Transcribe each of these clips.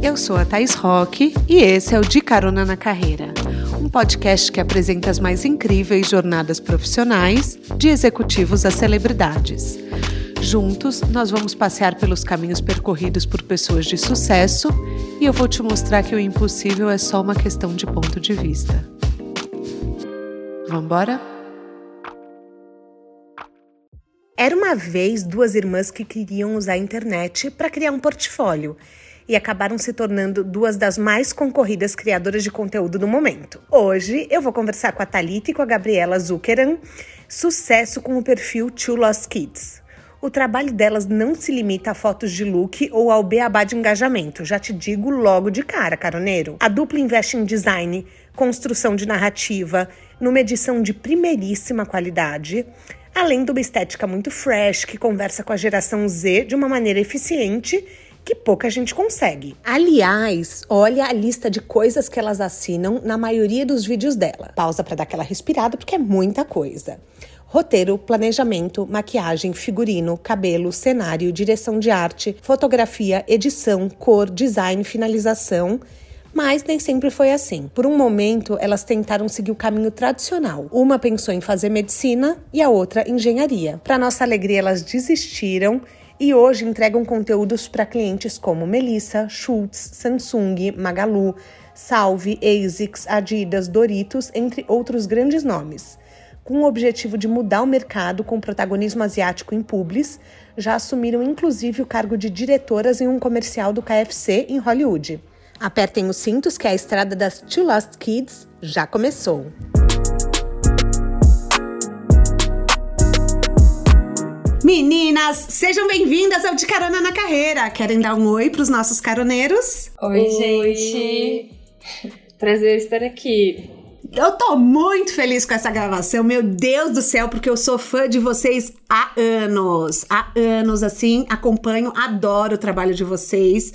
Eu sou a Thais Roque e esse é o De Carona na Carreira, um podcast que apresenta as mais incríveis jornadas profissionais, de executivos a celebridades. Juntos, nós vamos passear pelos caminhos percorridos por pessoas de sucesso e eu vou te mostrar que o impossível é só uma questão de ponto de vista. Vamos embora? Era uma vez duas irmãs que queriam usar a internet para criar um portfólio e acabaram se tornando duas das mais concorridas criadoras de conteúdo do momento. Hoje eu vou conversar com a Talita e com a Gabriela Zuckeran, sucesso com o perfil Two Lost Kids. O trabalho delas não se limita a fotos de look ou ao beabá de engajamento, já te digo logo de cara, caroneiro. A dupla investe em design, construção de narrativa, numa edição de primeiríssima qualidade, além de uma estética muito fresh que conversa com a geração Z de uma maneira eficiente que pouca gente consegue. Aliás, olha a lista de coisas que elas assinam na maioria dos vídeos dela. Pausa para dar aquela respirada porque é muita coisa. Roteiro, planejamento, maquiagem, figurino, cabelo, cenário, direção de arte, fotografia, edição, cor, design, finalização. Mas nem sempre foi assim. Por um momento, elas tentaram seguir o caminho tradicional. Uma pensou em fazer medicina e a outra engenharia. Para nossa alegria, elas desistiram e hoje entregam conteúdos para clientes como Melissa, Schultz, Samsung, Magalu, Salve, ASICS, Adidas, Doritos, entre outros grandes nomes. Com o objetivo de mudar o mercado com protagonismo asiático em publis, já assumiram inclusive o cargo de diretoras em um comercial do KFC em Hollywood. Apertem os cintos que a estrada das Two Lost Kids já começou. Meninas, sejam bem-vindas ao De Carona na Carreira. Querem dar um oi para os nossos caroneiros? Oi, oi, gente. Prazer estar aqui. Eu tô muito feliz com essa gravação, meu Deus do céu, porque eu sou fã de vocês há anos. Há anos, assim, acompanho, adoro o trabalho de vocês.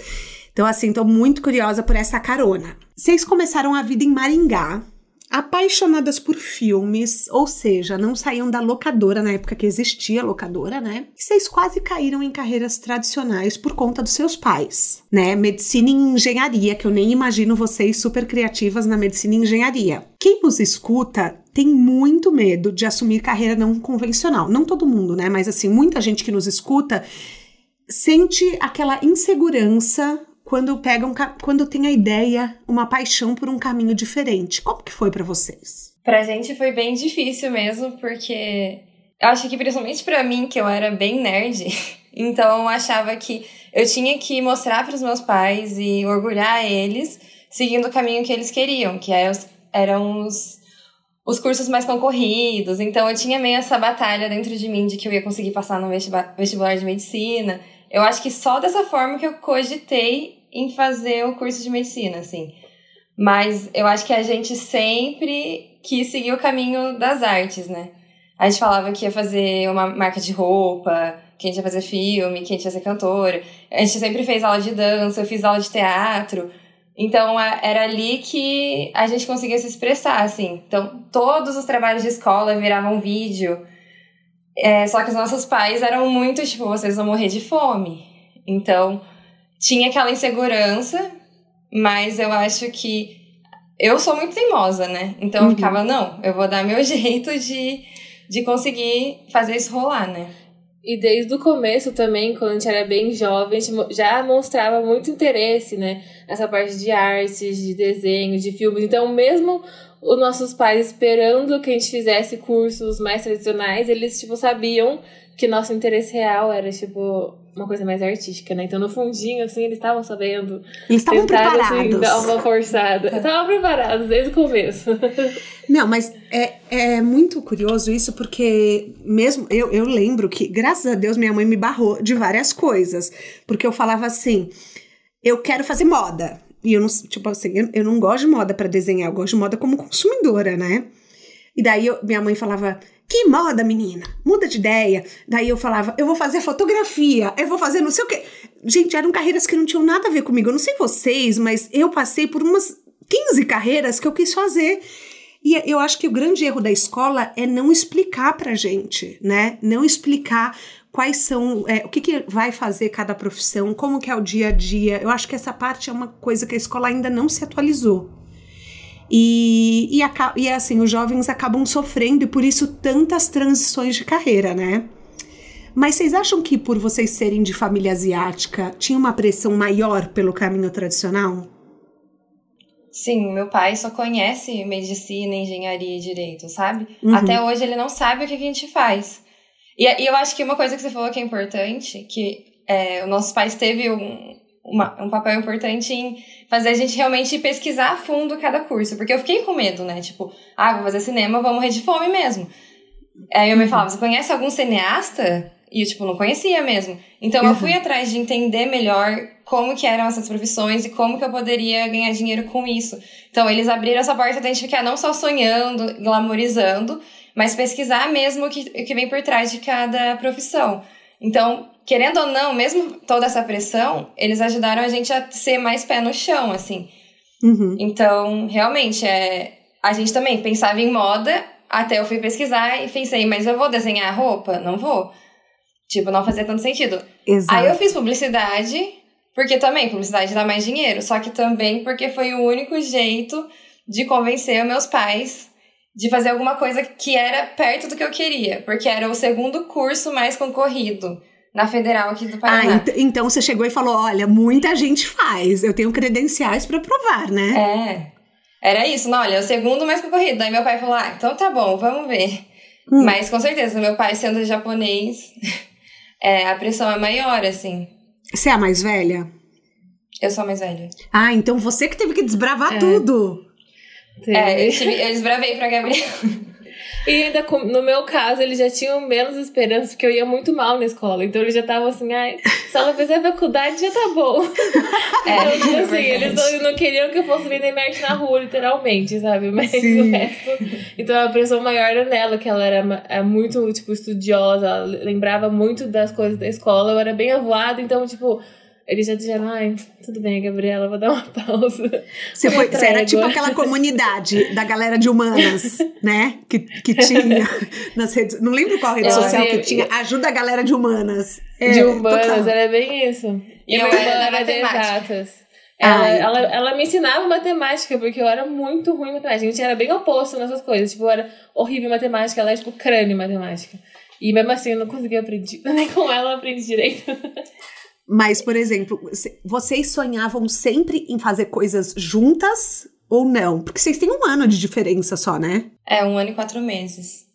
Então, assim, tô muito curiosa por essa carona. Vocês começaram a vida em Maringá, apaixonadas por filmes, ou seja, não saíam da locadora na época que existia locadora, né? E vocês quase caíram em carreiras tradicionais por conta dos seus pais, né? Medicina e engenharia, que eu nem imagino vocês super criativas na medicina e engenharia. Quem nos escuta tem muito medo de assumir carreira não convencional. Não todo mundo, né? Mas assim, muita gente que nos escuta sente aquela insegurança quando pegam, quando tem a ideia, uma paixão por um caminho diferente. Como que foi para vocês? Pra gente foi bem difícil mesmo, porque eu acho que principalmente para mim, que eu era bem nerd, então eu achava que eu tinha que mostrar para os meus pais e orgulhar eles seguindo o caminho que eles queriam, que é eram os, os cursos mais concorridos. Então eu tinha meio essa batalha dentro de mim de que eu ia conseguir passar no vestibular de medicina eu acho que só dessa forma que eu cogitei em fazer o curso de medicina, assim. Mas eu acho que a gente sempre quis seguir o caminho das artes, né? A gente falava que ia fazer uma marca de roupa, que a gente ia fazer filme, que a gente ia ser cantora. A gente sempre fez aula de dança, eu fiz aula de teatro. Então era ali que a gente conseguia se expressar, assim. Então todos os trabalhos de escola viravam vídeo. É, só que os nossos pais eram muito tipo, vocês vão morrer de fome. Então, tinha aquela insegurança, mas eu acho que eu sou muito teimosa, né? Então uhum. eu ficava, não, eu vou dar meu jeito de, de conseguir fazer isso rolar, né? E desde o começo também, quando a gente era bem jovem, a gente já mostrava muito interesse, né? Nessa parte de artes, de desenho, de filmes. Então, mesmo os nossos pais esperando que a gente fizesse cursos mais tradicionais, eles, tipo, sabiam que nosso interesse real era, tipo, uma coisa mais artística, né? Então, no fundinho, assim, eles estavam sabendo. Eles estavam assim, preparados. Assim, dar uma forçada. Estavam preparados desde o começo. Não, mas é, é muito curioso isso, porque mesmo eu, eu lembro que, graças a Deus, minha mãe me barrou de várias coisas. Porque eu falava assim: eu quero fazer moda. E eu não, tipo assim, eu, eu não gosto de moda para desenhar, eu gosto de moda como consumidora, né? E daí eu, minha mãe falava: Que moda, menina? Muda de ideia. Daí eu falava: Eu vou fazer fotografia, eu vou fazer não sei o quê. Gente, eram carreiras que não tinham nada a ver comigo. Eu não sei vocês, mas eu passei por umas 15 carreiras que eu quis fazer. E eu acho que o grande erro da escola é não explicar pra gente, né? Não explicar quais são, é, o que, que vai fazer cada profissão, como que é o dia a dia. Eu acho que essa parte é uma coisa que a escola ainda não se atualizou. E, e, e assim, os jovens acabam sofrendo e por isso tantas transições de carreira, né? Mas vocês acham que por vocês serem de família asiática, tinha uma pressão maior pelo caminho tradicional? Sim, meu pai só conhece medicina, engenharia e direito, sabe? Uhum. Até hoje ele não sabe o que a gente faz. E, e, eu acho que uma coisa que você falou que é importante, que é, os nossos pais teve um, uma, um papel importante em fazer a gente realmente pesquisar a fundo cada curso. Porque eu fiquei com medo, né? Tipo, ah, vou fazer cinema, vou morrer de fome mesmo. Aí eu me falava, você conhece algum cineasta? E eu, tipo, não conhecia mesmo. Então uhum. eu fui atrás de entender melhor como que eram essas profissões e como que eu poderia ganhar dinheiro com isso. Então eles abriram essa porta de a gente ficar não só sonhando, glamorizando, mas pesquisar mesmo o que, o que vem por trás de cada profissão. Então, querendo ou não, mesmo toda essa pressão, eles ajudaram a gente a ser mais pé no chão, assim. Uhum. Então, realmente, é, a gente também pensava em moda, até eu fui pesquisar e pensei, mas eu vou desenhar roupa? Não vou. Tipo, não fazia tanto sentido. Exato. Aí eu fiz publicidade, porque também publicidade dá mais dinheiro, só que também porque foi o único jeito de convencer meus pais de fazer alguma coisa que era perto do que eu queria, porque era o segundo curso mais concorrido na Federal aqui do Paraná. Ah, ent então você chegou e falou: olha, muita gente faz, eu tenho credenciais para provar, né? É. Era isso, não, olha, o segundo mais concorrido. Daí meu pai falou: ah, então tá bom, vamos ver. Hum. Mas com certeza, meu pai sendo japonês. é, a pressão é maior, assim. Você é a mais velha? Eu sou a mais velha. Ah, então você que teve que desbravar é. tudo. É, eu, tive, eu desbravei pra Gabriel. E ainda, no meu caso, eles já tinham menos esperança, porque eu ia muito mal na escola. Então eles já estavam assim, ai, se ela fizer faculdade já tá bom. É, então, tipo assim, é eles não, não, queriam que eu fosse vender merch na rua, literalmente, sabe? Mas Sim. o resto. Então a pressão maior era nela, que ela era é muito, tipo, estudiosa, ela lembrava muito das coisas da escola, eu era bem avoada, então, tipo eles já disseram, ai, tudo bem, Gabriela, vou dar uma pausa. Você, foi, você era tipo aquela comunidade da galera de humanas, né? Que, que tinha nas redes. Não lembro qual rede eu, social que tinha. Ajuda a galera de humanas. É, de humanas, total. era bem isso. E eu era de exatas. Ela, ela, ela, me ensinava matemática, porque eu era muito ruim em matemática. A gente era bem oposto nessas coisas. Tipo, eu era horrível em matemática, ela era tipo crânio em matemática. E mesmo assim eu não conseguia aprender. Nem com ela eu aprendi direito. Mas, por exemplo, vocês sonhavam sempre em fazer coisas juntas ou não? Porque vocês têm um ano de diferença só, né? É, um ano e quatro meses.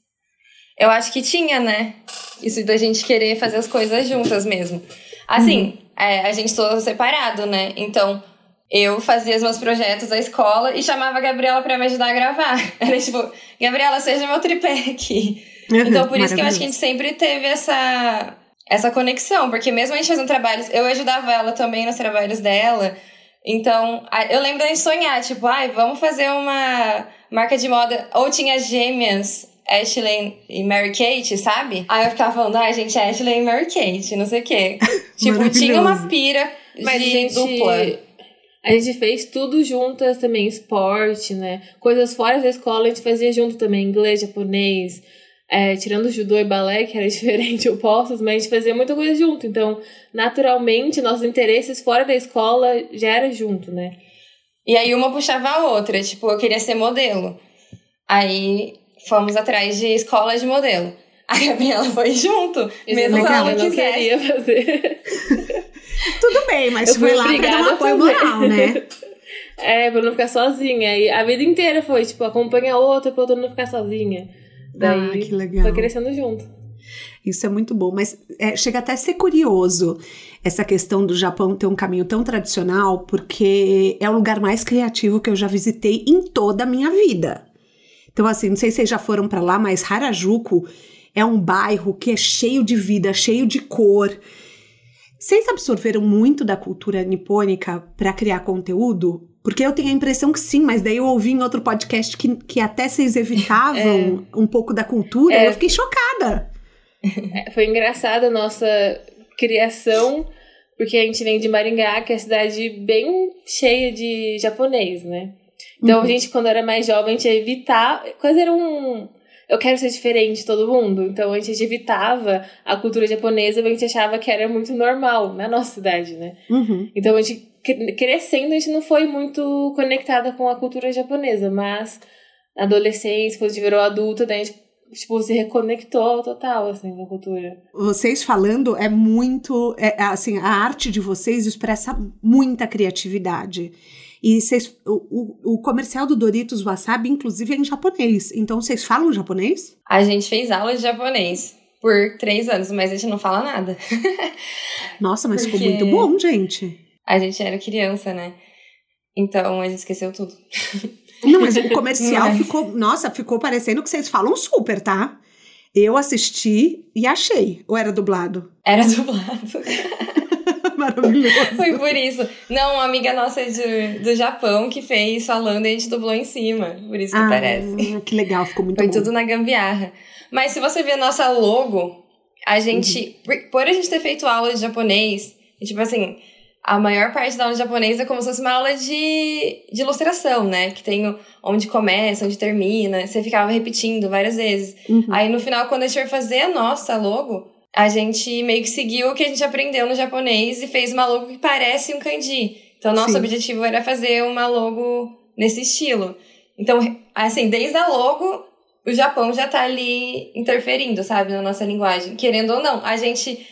Eu acho que tinha, né? Isso da gente querer fazer as coisas juntas mesmo. Assim, uhum. é, a gente estudou separado, né? Então, eu fazia os meus projetos da escola e chamava a Gabriela para me ajudar a gravar. Era tipo, Gabriela, seja meu tripé aqui. Uhum, então, por isso que eu acho que a gente sempre teve essa essa conexão, porque mesmo a gente fazendo trabalhos, eu ajudava ela também nos trabalhos dela. Então, eu lembro da gente sonhar, tipo, ai, vamos fazer uma marca de moda. Ou tinha gêmeas, Ashley e Mary Kate, sabe? Aí eu ficava falando, ai, gente, Ashley e Mary Kate, não sei o quê. tipo, tinha uma pira Mas de gente... dupla. A gente fez tudo juntas também, esporte, né? Coisas fora da escola a gente fazia junto também, inglês, japonês, é, tirando judô e balé, que era diferente, opostos, mas a gente fazia muita coisa junto. Então, naturalmente, nossos interesses fora da escola já era junto, né? E aí uma puxava a outra, tipo, eu queria ser modelo. Aí fomos atrás de escola de modelo. A Gabriela foi junto, eu mesmo se ela não queria fazer. Tudo bem, mas foi lá pra dar um apoio moral, né? É, pra não ficar sozinha. E a vida inteira foi, tipo, acompanha a outra pra outra não ficar sozinha. Daí ah, que legal. foi crescendo junto. Isso é muito bom, mas é, chega até a ser curioso essa questão do Japão ter um caminho tão tradicional, porque é o lugar mais criativo que eu já visitei em toda a minha vida. Então, assim, não sei se vocês já foram para lá, mas Harajuku é um bairro que é cheio de vida, cheio de cor. Vocês absorveram muito da cultura nipônica para criar conteúdo? Porque eu tenho a impressão que sim, mas daí eu ouvi em outro podcast que, que até vocês evitavam é. um pouco da cultura é. e eu fiquei chocada. É, foi engraçada a nossa criação, porque a gente vem de Maringá, que é uma cidade bem cheia de japonês, né? Então uhum. a gente, quando era mais jovem, a gente ia evitar. Quase era um. Eu quero ser diferente de todo mundo. Então a gente evitava a cultura japonesa, porque a gente achava que era muito normal na nossa cidade, né? Uhum. Então a gente, crescendo, a gente não foi muito conectada com a cultura japonesa, mas na adolescência, quando a gente virou adulta, daí a gente tipo, se reconectou total, assim, com a cultura. Vocês falando é muito, é, assim, a arte de vocês expressa muita criatividade. E vocês, o, o comercial do Doritos Wasabi, inclusive, é em japonês. Então, vocês falam japonês? A gente fez aula de japonês por três anos, mas a gente não fala nada. Nossa, mas Porque ficou muito bom, gente. A gente era criança, né? Então, a gente esqueceu tudo. Não, mas o comercial mas... ficou. Nossa, ficou parecendo que vocês falam super, tá? Eu assisti e achei. Ou era dublado? Era dublado. Maravilhoso. Foi por isso. Não, uma amiga nossa de, do Japão que fez falando e a gente dublou em cima. Por isso que ah, parece. Que legal, ficou muito Foi bom. Foi tudo na gambiarra. Mas se você ver a nossa logo, a gente. Uhum. Por, a gente ter feito aula de japonês, e, tipo assim, a maior parte da aula de japonês é como se fosse uma aula de, de ilustração, né? Que tem onde começa, onde termina. Você ficava repetindo várias vezes. Uhum. Aí no final, quando a gente for fazer a nossa logo, a gente meio que seguiu o que a gente aprendeu no japonês e fez uma logo que parece um kanji. Então, nosso Sim. objetivo era fazer uma logo nesse estilo. Então, assim, desde a logo, o Japão já tá ali interferindo, sabe, na nossa linguagem. Querendo ou não, a gente,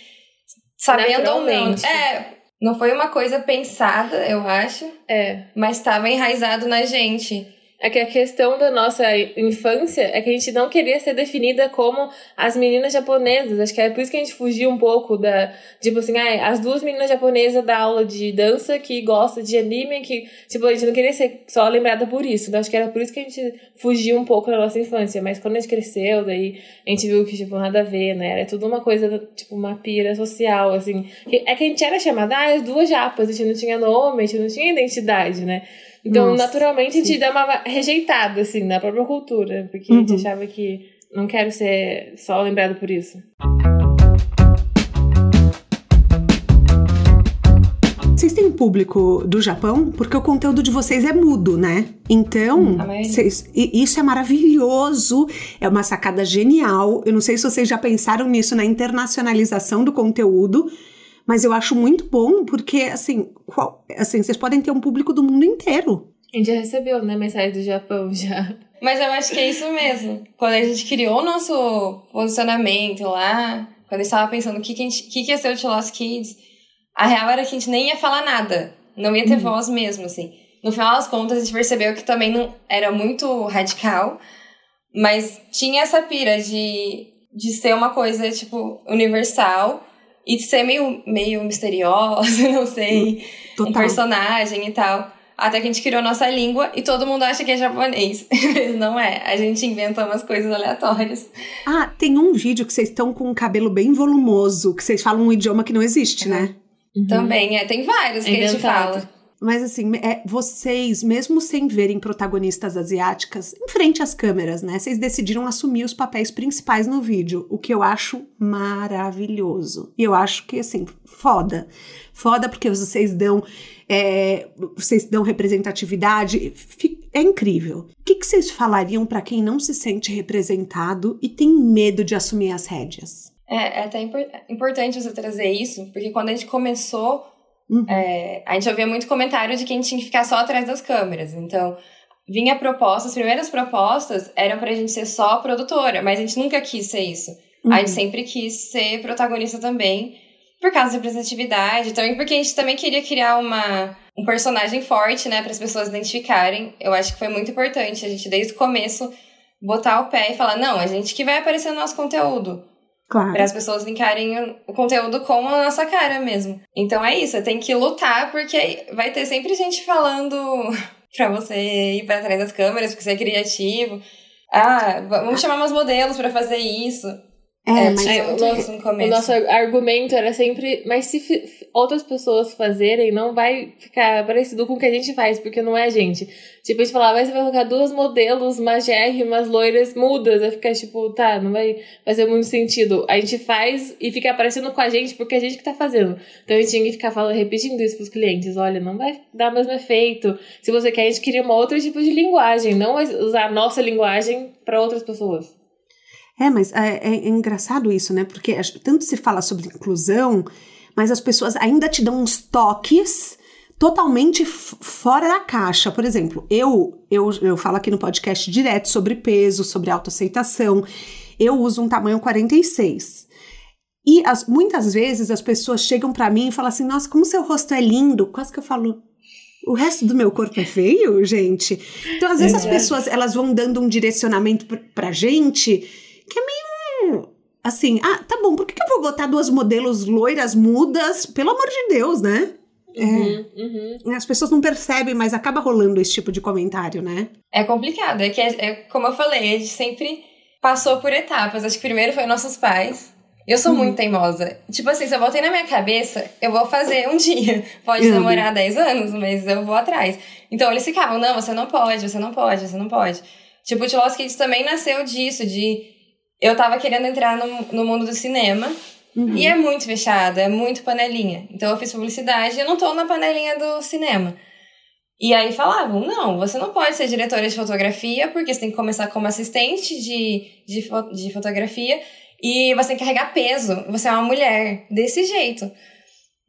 sabendo ou não. É, não foi uma coisa pensada, eu acho. É. Mas estava enraizado na gente. É que a questão da nossa infância é que a gente não queria ser definida como as meninas japonesas. Acho que é por isso que a gente fugia um pouco da. Tipo assim, ah, as duas meninas japonesas da aula de dança que gosta de anime, que. Tipo, a gente não queria ser só lembrada por isso. Então acho que era por isso que a gente fugia um pouco da nossa infância. Mas quando a gente cresceu, daí a gente viu que, tipo, nada a ver, né? Era tudo uma coisa, tipo, uma pira social, assim. É que a gente era chamada, ah, as duas japas, a gente não tinha nome, a gente não tinha identidade, né? Então, Nossa, naturalmente, sim. a gente dá uma rejeitada, assim, na própria cultura. Porque uhum. a gente uhum. achava que não quero ser só lembrado por isso. Vocês têm público do Japão? Porque o conteúdo de vocês é mudo, né? Então, vocês, isso é maravilhoso, é uma sacada genial. Eu não sei se vocês já pensaram nisso na internacionalização do conteúdo, mas eu acho muito bom porque, assim, qual, assim, vocês podem ter um público do mundo inteiro. A gente já recebeu, né, mensagem do Japão já. Mas eu acho que é isso mesmo. Quando a gente criou o nosso posicionamento lá, quando a gente estava pensando o que, que, gente, que, que ia ser o To Lost Kids, a real era que a gente nem ia falar nada. Não ia ter uhum. voz mesmo, assim. No final das contas, a gente percebeu que também não era muito radical, mas tinha essa pira de, de ser uma coisa, tipo, universal e ser meio, meio misteriosa, não sei, Total. um personagem e tal. Até que a gente criou nossa língua e todo mundo acha que é japonês. Mas não é. A gente inventa umas coisas aleatórias. Ah, tem um vídeo que vocês estão com um cabelo bem volumoso, que vocês falam um idioma que não existe, né? Uhum. Também, é. Tem vários que a gente fala. Mas assim, é, vocês, mesmo sem verem protagonistas asiáticas, em frente às câmeras, né? Vocês decidiram assumir os papéis principais no vídeo, o que eu acho maravilhoso. E eu acho que, assim, foda. Foda porque vocês dão. É, vocês dão representatividade. É incrível. O que, que vocês falariam para quem não se sente representado e tem medo de assumir as rédeas? É, é até importante você trazer isso, porque quando a gente começou Uhum. É, a gente ouvia muito comentário de que a gente tinha que ficar só atrás das câmeras. Então, vinha proposta, as primeiras propostas eram pra gente ser só produtora, mas a gente nunca quis ser isso. Uhum. A gente sempre quis ser protagonista também, por causa da representatividade, também porque a gente também queria criar uma, um personagem forte, né, para as pessoas identificarem. Eu acho que foi muito importante a gente, desde o começo, botar o pé e falar: não, a gente que vai aparecer no nosso conteúdo. Claro. Para as pessoas linkarem o conteúdo com a nossa cara mesmo. Então é isso, tem que lutar, porque vai ter sempre gente falando pra você ir para trás das câmeras, porque você é criativo. Ah, vamos chamar umas modelos para fazer isso. É, é mas é, o, nosso, o nosso argumento era sempre, mas se outras pessoas fazerem, não vai ficar parecido com o que a gente faz, porque não é a gente. Tipo, a gente falava, mas você vai colocar duas modelos magérrimas, loiras, mudas, vai ficar tipo, tá, não vai fazer muito sentido. A gente faz e fica aparecendo com a gente porque é a gente que tá fazendo. Então a gente tinha que ficar falando, repetindo isso pros clientes, olha, não vai dar o mesmo efeito. Se você quer, a gente queria uma outra tipo de linguagem, não usar a nossa linguagem para outras pessoas. É, mas é, é, é engraçado isso, né? Porque tanto se fala sobre inclusão, mas as pessoas ainda te dão uns toques totalmente fora da caixa. Por exemplo, eu, eu, eu falo aqui no podcast direto sobre peso, sobre autoaceitação. Eu uso um tamanho 46. E as, muitas vezes as pessoas chegam para mim e falam assim: Nossa, como seu rosto é lindo. Quase que eu falo. O resto do meu corpo é feio, gente. Então, às vezes, as pessoas elas vão dando um direcionamento pra, gente é assim, ah, tá bom, por que, que eu vou botar duas modelos loiras mudas? Pelo amor de Deus, né? Uhum, é. uhum. As pessoas não percebem, mas acaba rolando esse tipo de comentário, né? É complicado. É que, é, é, como eu falei, a gente sempre passou por etapas. Acho que primeiro foi nossos pais. Eu sou uhum. muito teimosa. Tipo assim, se eu voltei na minha cabeça, eu vou fazer um dia. Pode demorar 10 anos, mas eu vou atrás. Então eles ficavam, não, você não pode, você não pode, você não pode. Tipo, o Kids também nasceu disso, de... Eu tava querendo entrar no, no mundo do cinema, Uhum. E é muito fechado, é muito panelinha. Então eu fiz publicidade e eu não tô na panelinha do cinema. E aí falavam, não, você não pode ser diretora de fotografia, porque você tem que começar como assistente de, de, de fotografia e você tem que carregar peso. Você é uma mulher, desse jeito.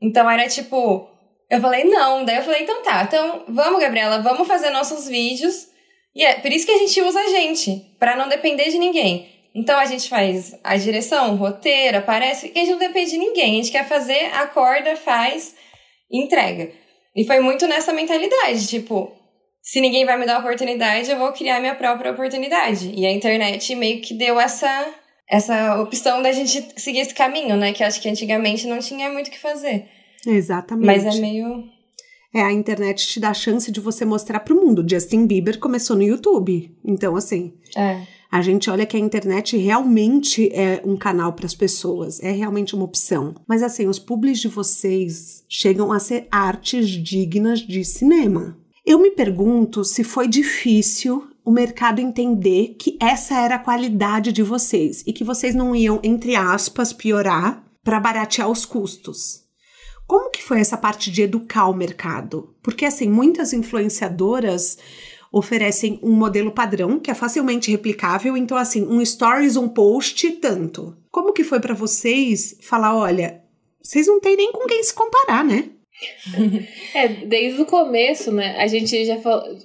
Então era tipo, eu falei, não. Daí eu falei, então tá, então vamos, Gabriela, vamos fazer nossos vídeos. E é por isso que a gente usa a gente, para não depender de ninguém. Então a gente faz a direção, o roteiro, aparece, e a gente não depende de ninguém. A gente quer fazer, acorda, faz, entrega. E foi muito nessa mentalidade, tipo, se ninguém vai me dar oportunidade, eu vou criar minha própria oportunidade. E a internet meio que deu essa essa opção da gente seguir esse caminho, né? Que acho que antigamente não tinha muito o que fazer. Exatamente. Mas é meio. É, a internet te dá a chance de você mostrar pro mundo. Justin Bieber começou no YouTube. Então, assim. É a gente olha que a internet realmente é um canal para as pessoas, é realmente uma opção. Mas assim, os publis de vocês chegam a ser artes dignas de cinema. Eu me pergunto se foi difícil o mercado entender que essa era a qualidade de vocês e que vocês não iam, entre aspas, piorar para baratear os custos. Como que foi essa parte de educar o mercado? Porque assim, muitas influenciadoras oferecem um modelo padrão que é facilmente replicável. Então, assim, um stories, um post, tanto. Como que foi para vocês falar, olha, vocês não têm nem com quem se comparar, né? é, desde o começo, né? A gente já falou.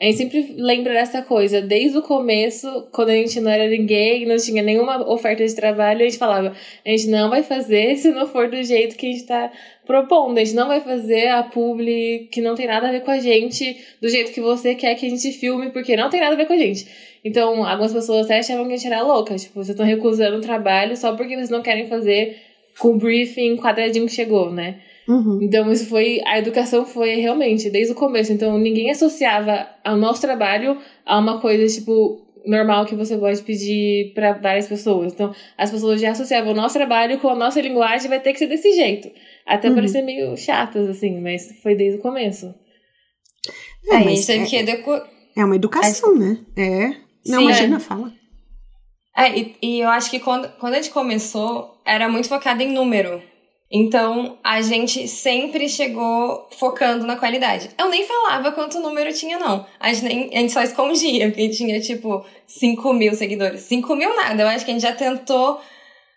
A gente sempre lembra dessa coisa. Desde o começo, quando a gente não era ninguém, não tinha nenhuma oferta de trabalho, a gente falava: a gente não vai fazer se não for do jeito que a gente tá propondo. A gente não vai fazer a publi que não tem nada a ver com a gente, do jeito que você quer que a gente filme, porque não tem nada a ver com a gente. Então, algumas pessoas até achavam que a gente era louca. Tipo, vocês estão recusando o trabalho só porque vocês não querem fazer com o briefing quadradinho que chegou, né? Uhum. Então, isso foi. A educação foi realmente desde o começo. Então, ninguém associava ao nosso trabalho a uma coisa, tipo, normal que você pode pedir para várias pessoas. Então, as pessoas já associavam o nosso trabalho com a nossa linguagem, vai ter que ser desse jeito. Até uhum. parecer meio chatas, assim, mas foi desde o começo. É, é mas é, que edu... é uma educação, né? É. Não, Sim, imagina, é. fala. É, e, e eu acho que quando, quando a gente começou, era muito focado em número. Então, a gente sempre chegou focando na qualidade. Eu nem falava quanto número tinha, não. A gente, nem, a gente só escondia, porque tinha, tipo, 5 mil seguidores. 5 mil nada. Eu acho que a gente já tentou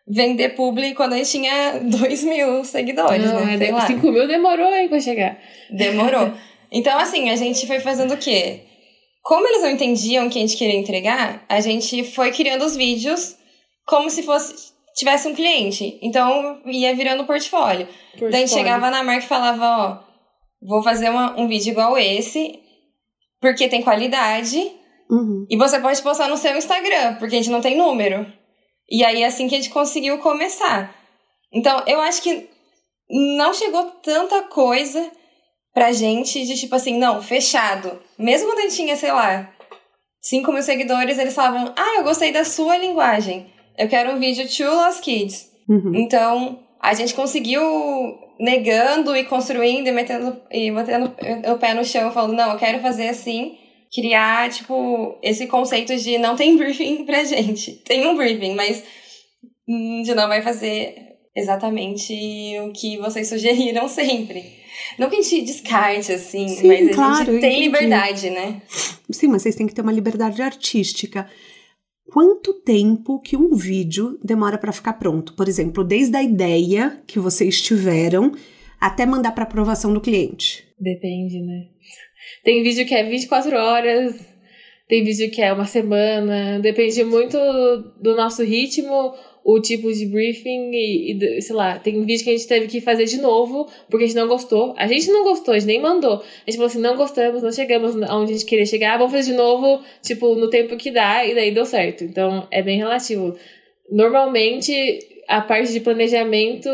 vender publi quando a gente tinha 2 mil seguidores, não, né? É, 5 mil demorou aí pra chegar. Demorou. Então, assim, a gente foi fazendo o quê? Como eles não entendiam o que a gente queria entregar, a gente foi criando os vídeos como se fosse tivesse um cliente. Então, ia virando portfólio. portfólio. Daí chegava na marca e falava, ó, vou fazer uma, um vídeo igual esse, porque tem qualidade, uhum. e você pode postar no seu Instagram, porque a gente não tem número. E aí, é assim que a gente conseguiu começar. Então, eu acho que não chegou tanta coisa pra gente de tipo assim, não, fechado. Mesmo quando a gente tinha, sei lá, 5 mil seguidores, eles falavam, ah, eu gostei da sua linguagem eu quero um vídeo to Lost Kids. Uhum. Então, a gente conseguiu negando e construindo e metendo e batendo o pé no chão, falando, não, eu quero fazer assim, criar, tipo, esse conceito de não tem briefing pra gente. Tem um briefing, mas hum, de não vai fazer exatamente o que vocês sugeriram sempre. Não que a gente descarte, assim, Sim, mas a claro, gente tem liberdade, né? Sim, mas vocês têm que ter uma liberdade artística. Quanto tempo que um vídeo demora para ficar pronto. Por exemplo, desde a ideia que vocês tiveram até mandar para aprovação do cliente. Depende, né? Tem vídeo que é 24 horas, tem vídeo que é uma semana, depende muito do nosso ritmo o tipo de briefing e, e, sei lá, tem um vídeo que a gente teve que fazer de novo porque a gente não gostou. A gente não gostou, a gente nem mandou. A gente falou assim, não gostamos, não chegamos aonde a gente queria chegar, vamos fazer de novo, tipo, no tempo que dá e daí deu certo. Então, é bem relativo. Normalmente, a parte de planejamento,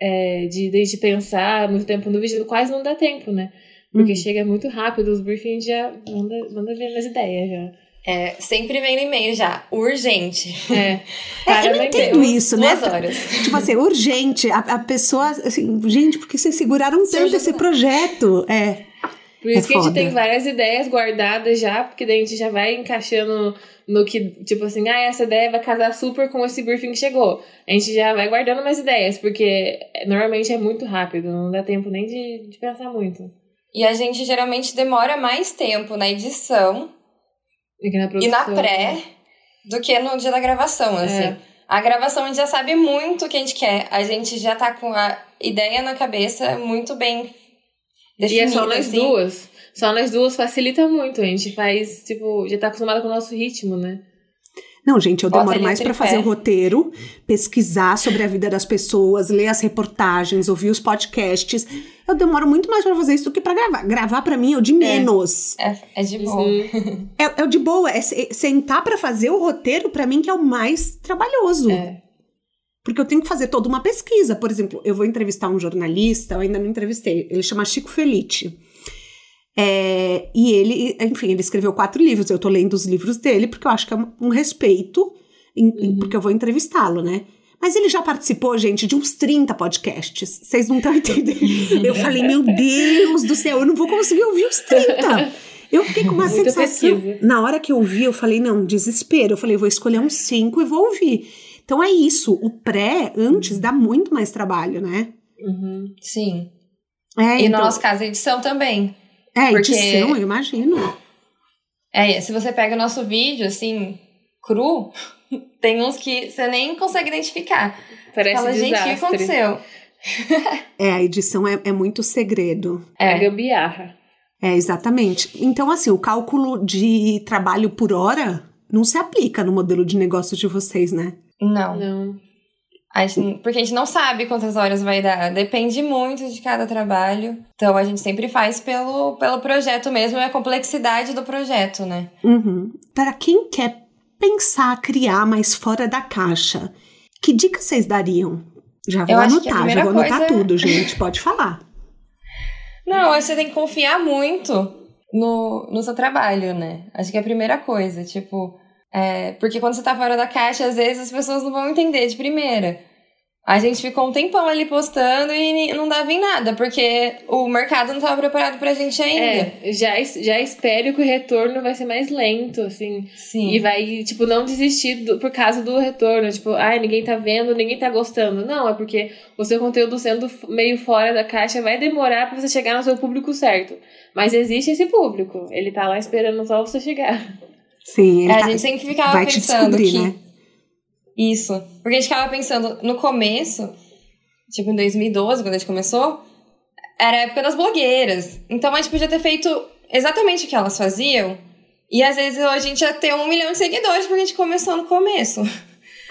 é, de, de pensar muito tempo no vídeo, quase não dá tempo, né? Porque uhum. chega muito rápido, os briefings já manda, manda ver nas ideias já. É, sempre vem no e-mail já, urgente. É, é eu não entendo isso, né? Duas horas. Tipo assim, urgente. A, a pessoa, assim, gente, por que vocês seguraram tanto esse projeto? É. Por isso é que foda. a gente tem várias ideias guardadas já, porque daí a gente já vai encaixando no que, tipo assim, ah, essa ideia vai casar super com esse briefing que chegou. A gente já vai guardando mais ideias, porque normalmente é muito rápido, não dá tempo nem de, de pensar muito. E a gente geralmente demora mais tempo na edição e na, e na pré né? do que no dia da gravação, é. assim. É. A gravação a gente já sabe muito o que a gente quer. A gente já tá com a ideia na cabeça muito bem definida. E é só nós assim. duas. Só nós duas facilita muito. A gente faz, tipo, já tá acostumada com o nosso ritmo, né? Não, gente, eu demoro mais para fazer o roteiro, pesquisar sobre a vida das pessoas, ler as reportagens, ouvir os podcasts. Eu demoro muito mais para fazer isso do que para gravar. Gravar para mim é o de é. menos. É, é, de boa. Uhum. É, é o de boa. É sentar para fazer o roteiro para mim que é o mais trabalhoso. É. Porque eu tenho que fazer toda uma pesquisa. Por exemplo, eu vou entrevistar um jornalista, eu ainda não entrevistei. Ele chama Chico Felite. É, e ele, enfim, ele escreveu quatro livros. Eu tô lendo os livros dele porque eu acho que é um, respeito, em, uhum. porque eu vou entrevistá-lo, né? Mas ele já participou, gente, de uns 30 podcasts. Vocês não estão entendendo. Eu falei, meu Deus do céu, eu não vou conseguir ouvir os 30. Eu fiquei com uma Muita sensação. Pesquisa. Na hora que eu ouvi, eu falei, não, desespero. Eu falei, vou escolher uns 5 e vou ouvir. Então é isso. O pré, antes, dá muito mais trabalho, né? Uhum. Sim. É, e então... no nosso caso, a edição também. É, porque... edição, eu imagino. É, se você pega o nosso vídeo, assim, cru, tem uns que você nem consegue identificar. Parece Fala, desastre. gente, o que aconteceu? é, a edição é, é muito segredo. É, é gambiarra. É, exatamente. Então, assim, o cálculo de trabalho por hora não se aplica no modelo de negócio de vocês, né? Não. Não. A gente, porque a gente não sabe quantas horas vai dar. Depende muito de cada trabalho. Então a gente sempre faz pelo, pelo projeto mesmo e a complexidade do projeto, né? Uhum. Para quem quer pensar, criar mais fora da caixa, que dicas vocês dariam? Já vou anotar, já vou anotar tudo, gente. Pode falar. Não, acho que você tem que confiar muito no, no seu trabalho, né? Acho que é a primeira coisa. Tipo, é, porque quando você tá fora da caixa, às vezes as pessoas não vão entender de primeira. A gente ficou um tempão ali postando e não dava em nada, porque o mercado não estava preparado pra gente ainda. É, já, já espere que o retorno vai ser mais lento, assim. Sim. E vai, tipo, não desistir do, por causa do retorno. Tipo, ai, ah, ninguém tá vendo, ninguém tá gostando. Não, é porque o seu conteúdo sendo meio fora da caixa vai demorar pra você chegar no seu público certo. Mas existe esse público. Ele tá lá esperando só você chegar. Sim, é, tá, a gente sempre ficava pensando que. Né? Isso. Porque a gente ficava pensando, no começo, tipo em 2012, quando a gente começou, era a época das blogueiras. Então a gente podia ter feito exatamente o que elas faziam. E às vezes a gente ia ter um milhão de seguidores porque a gente começou no começo.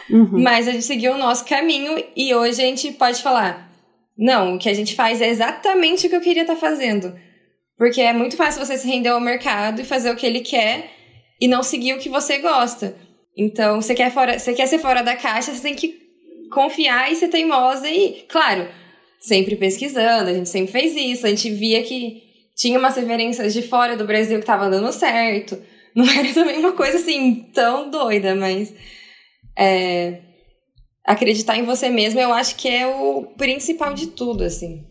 Uhum. Mas a gente seguiu o nosso caminho e hoje a gente pode falar: não, o que a gente faz é exatamente o que eu queria estar tá fazendo. Porque é muito fácil você se render ao mercado e fazer o que ele quer e não seguir o que você gosta. Então, você quer, fora, você quer ser fora da caixa, você tem que confiar e ser teimosa e, claro, sempre pesquisando, a gente sempre fez isso, a gente via que tinha umas referências de fora do Brasil que estavam dando certo. Não era também uma coisa assim tão doida, mas é, acreditar em você mesmo eu acho que é o principal de tudo, assim.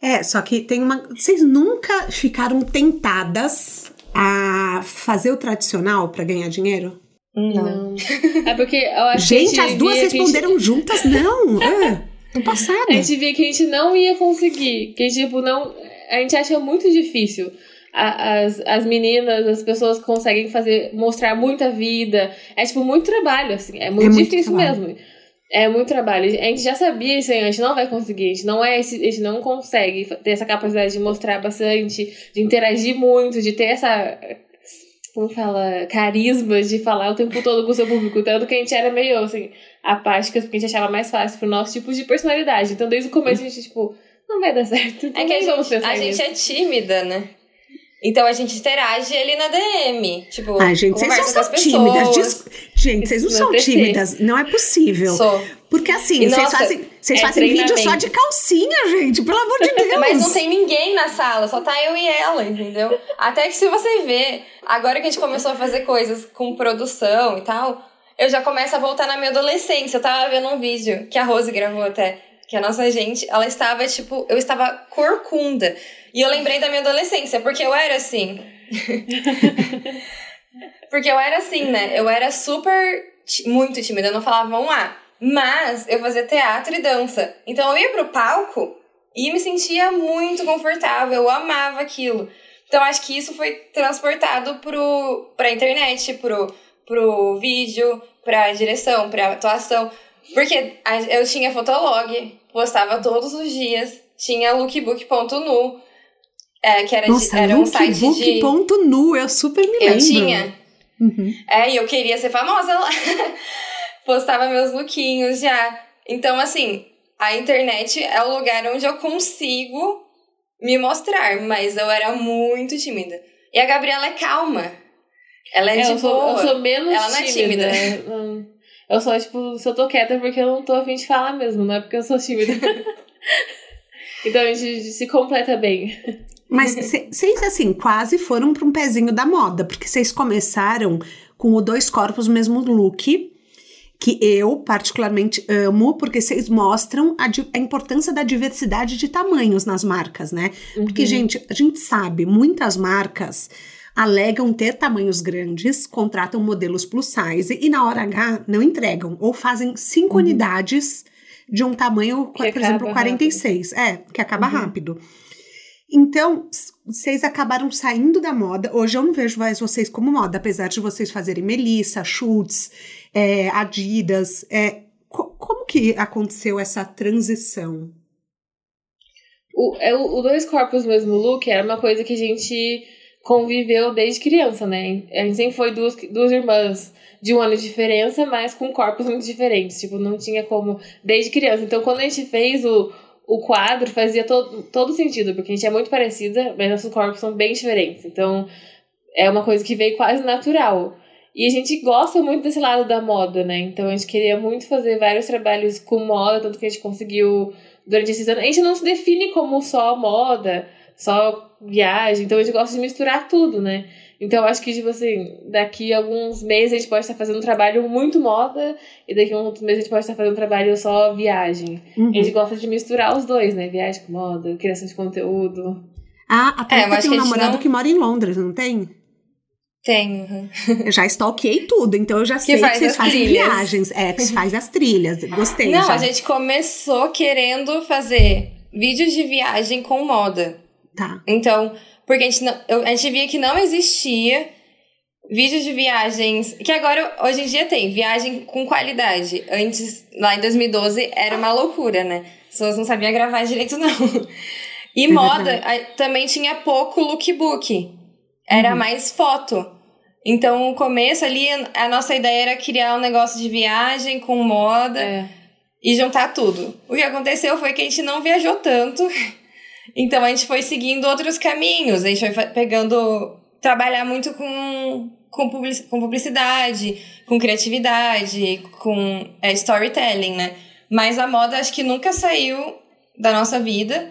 É, só que tem uma. Vocês nunca ficaram tentadas a fazer o tradicional para ganhar dinheiro? Não. É porque eu acho gente, que as duas responderam gente... juntas, não. É, tô passada. A gente via que a gente não ia conseguir. Que, tipo, não. A gente acha muito difícil. as, as meninas, as pessoas conseguem fazer, mostrar muita vida. É, tipo, muito trabalho, assim. É muito é difícil muito mesmo. É muito trabalho. A gente já sabia isso aí, a gente não vai conseguir. A gente não é esse, a gente não consegue ter essa capacidade de mostrar bastante, de interagir muito, de ter essa como fala, carisma de falar o tempo todo com o seu público. Tanto que a gente era meio, assim, apáticas, porque a gente achava mais fácil pro nosso tipo de personalidade. Então, desde o começo, a gente, tipo, não vai dar certo. Então é que a gente, a gente é tímida, né? Então a gente interage ali na DM. Tipo, Ai, gente, vocês não são tímidas. Gente, vocês não são tímidas. Não é possível. Sou. Porque assim, vocês fazem, vocês é fazem vídeo só de calcinha, gente. Pelo amor de Deus. Mas não tem ninguém na sala, só tá eu e ela, entendeu? Até que se você vê, agora que a gente começou a fazer coisas com produção e tal, eu já começo a voltar na minha adolescência. Eu tava vendo um vídeo que a Rose gravou até que a nossa gente, ela estava, tipo, eu estava corcunda. E eu lembrei da minha adolescência, porque eu era assim. porque eu era assim, né? Eu era super, muito tímida, eu não falava um A. Mas eu fazia teatro e dança. Então eu ia pro palco e me sentia muito confortável, eu amava aquilo. Então acho que isso foi transportado pro, pra internet, pro, pro vídeo, pra direção, pra atuação. Porque eu tinha fotolog, postava todos os dias, tinha lookbook.nu, é, que era, Nossa, de, era um site de... lookbook.nu, eu super me lembro. Eu tinha. Uhum. É, e eu queria ser famosa lá. postava meus lookinhos já. Então, assim, a internet é o lugar onde eu consigo me mostrar, mas eu era muito tímida. E a Gabriela é calma. Ela é, é de eu sou, boa. Eu sou menos Ela não é tímida. tímida. Eu sou, tipo, se eu tô quieta é porque eu não tô afim de falar mesmo, não é porque eu sou tímida. então a gente se completa bem. Mas vocês, assim, quase foram para um pezinho da moda, porque vocês começaram com o Dois Corpos, mesmo look, que eu particularmente amo, porque vocês mostram a, a, importância da diversidade de tamanhos nas marcas, né? Uhum. Porque, gente, a gente sabe, muitas marcas alegam ter tamanhos grandes, contratam modelos plus size e na hora H não entregam ou fazem cinco uhum. unidades de um tamanho, que por exemplo, 46. Rápido. É, que acaba uhum. rápido. Então, vocês acabaram saindo da moda. Hoje eu não vejo mais vocês como moda, apesar de vocês fazerem Melissa, Schutz, é, Adidas. É, co como que aconteceu essa transição? O, é, o Dois Corpos Mesmo Look era uma coisa que a gente conviveu desde criança, né? A gente sempre foi duas, duas irmãs de um ano de diferença, mas com corpos muito diferentes. Tipo, não tinha como. Desde criança. Então, quando a gente fez o, o quadro, fazia todo, todo sentido, porque a gente é muito parecida, mas nossos corpos são bem diferentes. Então, é uma coisa que veio quase natural. E a gente gosta muito desse lado da moda, né? Então, a gente queria muito fazer vários trabalhos com moda, tanto que a gente conseguiu durante esses anos. A gente não se define como só moda só viagem. Então a gente gosta de misturar tudo, né? Então eu acho que, tipo assim, daqui a alguns meses a gente pode estar fazendo um trabalho muito moda e daqui a alguns meses a gente pode estar fazendo um trabalho só viagem. Uhum. A gente gosta de misturar os dois, né? Viagem com moda, criação de conteúdo. Ah, a Tata é, tem um namorado não... que mora em Londres, não tem? Tenho. Eu já stalkeei tudo, então eu já que sei que vocês fazem trilhas. viagens. É, que faz as trilhas. Gostei. Não, já. a gente começou querendo fazer vídeos de viagem com moda. Tá. Então, porque a gente, não, eu, a gente via que não existia vídeos de viagens. Que agora, hoje em dia, tem viagem com qualidade. Antes, lá em 2012, era uma loucura, né? As pessoas não sabiam gravar direito, não. E moda também tinha pouco lookbook. Era uhum. mais foto. Então, o começo ali, a nossa ideia era criar um negócio de viagem com moda é. e juntar tudo. O que aconteceu foi que a gente não viajou tanto. Então a gente foi seguindo outros caminhos, a gente foi pegando. trabalhar muito com, com, publicidade, com criatividade, com é, storytelling, né? Mas a moda acho que nunca saiu da nossa vida.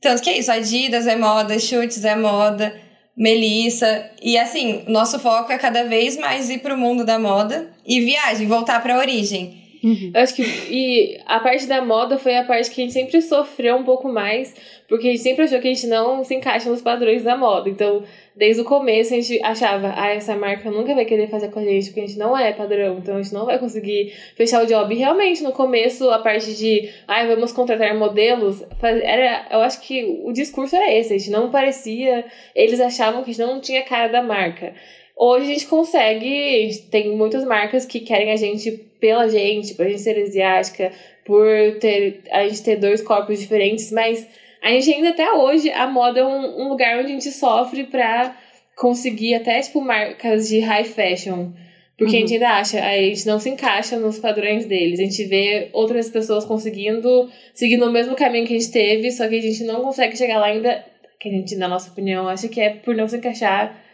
Tanto que é isso, Adidas é moda, Chutes é moda, Melissa. E assim, nosso foco é cada vez mais ir pro mundo da moda e viagem, voltar pra origem. Uhum. Eu acho que e a parte da moda foi a parte que a gente sempre sofreu um pouco mais, porque a gente sempre achou que a gente não se encaixa nos padrões da moda. Então, desde o começo a gente achava, ah, essa marca nunca vai querer fazer com a gente, porque a gente não é padrão, então a gente não vai conseguir fechar o job. E realmente, no começo, a parte de, ah, vamos contratar modelos, era, eu acho que o discurso era esse, a gente não parecia, eles achavam que a gente não tinha cara da marca. Hoje a gente consegue, tem muitas marcas que querem a gente pela gente, por a gente ser asiática, por ter, a gente ter dois corpos diferentes, mas a gente ainda até hoje, a moda é um, um lugar onde a gente sofre pra conseguir até, tipo, marcas de high fashion. Porque uhum. a gente ainda acha, a gente não se encaixa nos padrões deles. A gente vê outras pessoas conseguindo seguir no mesmo caminho que a gente teve, só que a gente não consegue chegar lá ainda. Que a gente, na nossa opinião, acha que é por não se encaixar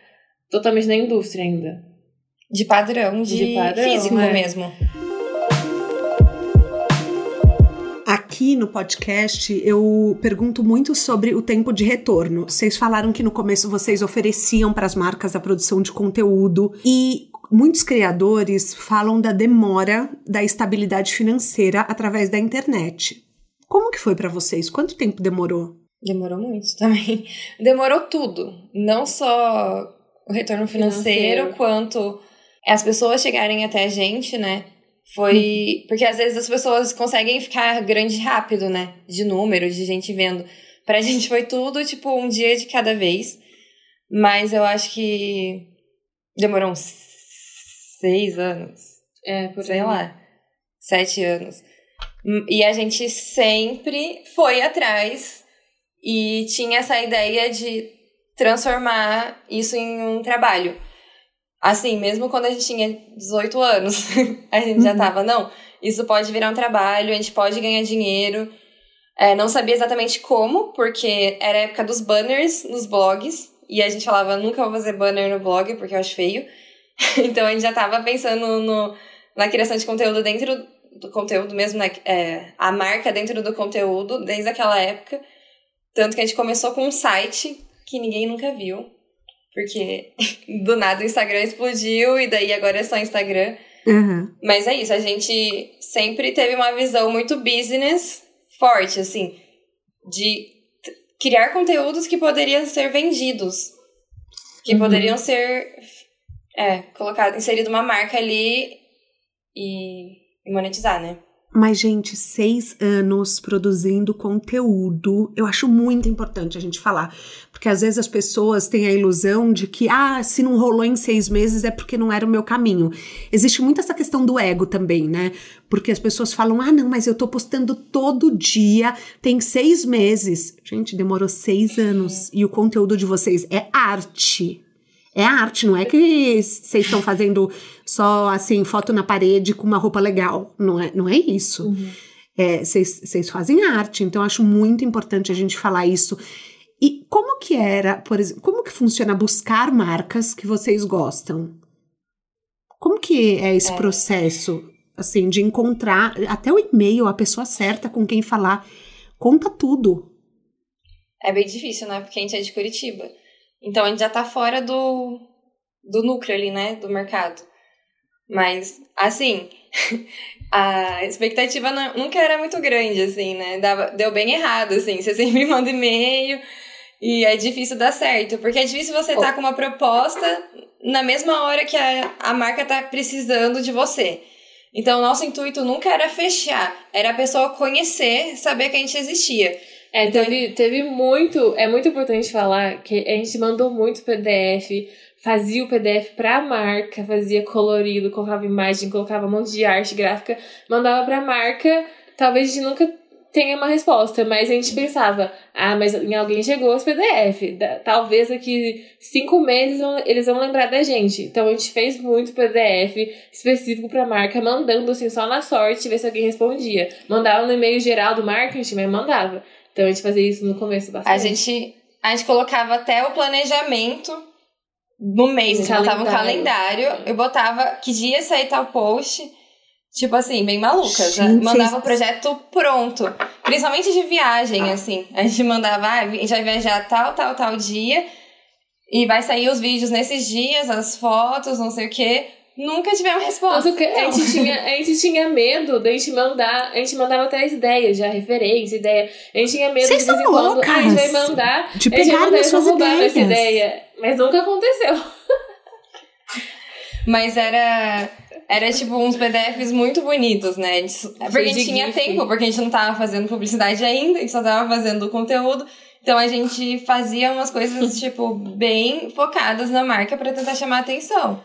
totalmente na indústria ainda. De padrão, de, de padrão, físico é. mesmo. Aqui no podcast eu pergunto muito sobre o tempo de retorno. Vocês falaram que no começo vocês ofereciam para as marcas a produção de conteúdo e muitos criadores falam da demora da estabilidade financeira através da internet. Como que foi para vocês? Quanto tempo demorou? Demorou muito também. Demorou tudo. Não só o retorno financeiro, financeiro. quanto as pessoas chegarem até a gente, né? Foi. Uhum. Porque às vezes as pessoas conseguem ficar grande rápido, né? De número, de gente vendo. Pra gente foi tudo, tipo, um dia de cada vez. Mas eu acho que demorou uns seis anos. É, por sei aí. lá. Sete anos. E a gente sempre foi atrás e tinha essa ideia de transformar isso em um trabalho. Assim, mesmo quando a gente tinha 18 anos, a gente já uhum. tava, não, isso pode virar um trabalho, a gente pode ganhar dinheiro. É, não sabia exatamente como, porque era a época dos banners nos blogs, e a gente falava, nunca vou fazer banner no blog, porque eu acho feio. então a gente já tava pensando no, na criação de conteúdo dentro do conteúdo mesmo, né? É, a marca dentro do conteúdo, desde aquela época. Tanto que a gente começou com um site que ninguém nunca viu. Porque do nada o Instagram explodiu e daí agora é só Instagram. Uhum. Mas é isso, a gente sempre teve uma visão muito business forte, assim, de criar conteúdos que poderiam ser vendidos. Que uhum. poderiam ser é, colocado, inserido uma marca ali e, e monetizar, né? Mas, gente, seis anos produzindo conteúdo, eu acho muito importante a gente falar. Porque às vezes as pessoas têm a ilusão de que, ah, se não rolou em seis meses é porque não era o meu caminho. Existe muito essa questão do ego também, né? Porque as pessoas falam, ah, não, mas eu tô postando todo dia, tem seis meses. Gente, demorou seis anos. E o conteúdo de vocês é arte. É arte, não é que vocês estão fazendo só assim, foto na parede com uma roupa legal. Não é, não é isso. Uhum. Vocês é, fazem arte, então acho muito importante a gente falar isso. E como que era, por exemplo, como que funciona buscar marcas que vocês gostam? Como que é esse é. processo, assim, de encontrar até o e-mail, a pessoa certa com quem falar? Conta tudo. É bem difícil, né? Porque a gente é de Curitiba. Então a gente já tá fora do, do núcleo ali, né? Do mercado. Mas, assim, a expectativa não, nunca era muito grande, assim, né? Dava, deu bem errado, assim. Você sempre manda e-mail e é difícil dar certo. Porque é difícil você estar tá com uma proposta na mesma hora que a, a marca tá precisando de você. Então, o nosso intuito nunca era fechar, era a pessoa conhecer, saber que a gente existia. É, teve, teve muito. É muito importante falar que a gente mandou muito PDF, fazia o PDF pra marca, fazia colorido, colocava imagem, colocava um monte de arte gráfica, mandava pra marca. Talvez a gente nunca tenha uma resposta, mas a gente pensava, ah, mas em alguém chegou esse PDF. Talvez daqui cinco meses eles vão lembrar da gente. Então a gente fez muito PDF específico pra marca, mandando assim só na sorte, ver se alguém respondia. Mandava no e-mail geral do marketing, mas mandava. Então a gente fazia isso no começo bastante. A gente, a gente colocava até o planejamento no mês. A gente botava um calendário, eu botava que dia sair tal post. Tipo assim, bem maluca. Já mandava o projeto pronto. Principalmente de viagem, assim. A gente mandava, ah, a gente vai viajar tal, tal, tal dia. E vai sair os vídeos nesses dias, as fotos, não sei o quê. Nunca tivemos resposta. Que a gente, tinha, a gente tinha medo da gente mandar, a gente mandava até as ideias, já referência, ideia. A gente tinha medo Vocês de vez em quando, loucas ah, a gente vai mandar, de a mandar, as eles suas roubar essa ideia. Mas nunca aconteceu. Mas era. Era tipo uns PDFs muito bonitos, né? A gente- Porque a gente de tinha GIF. tempo, porque a gente não tava fazendo publicidade ainda, a gente só tava fazendo conteúdo. Então a gente fazia umas coisas, tipo, bem focadas na marca pra tentar chamar a atenção.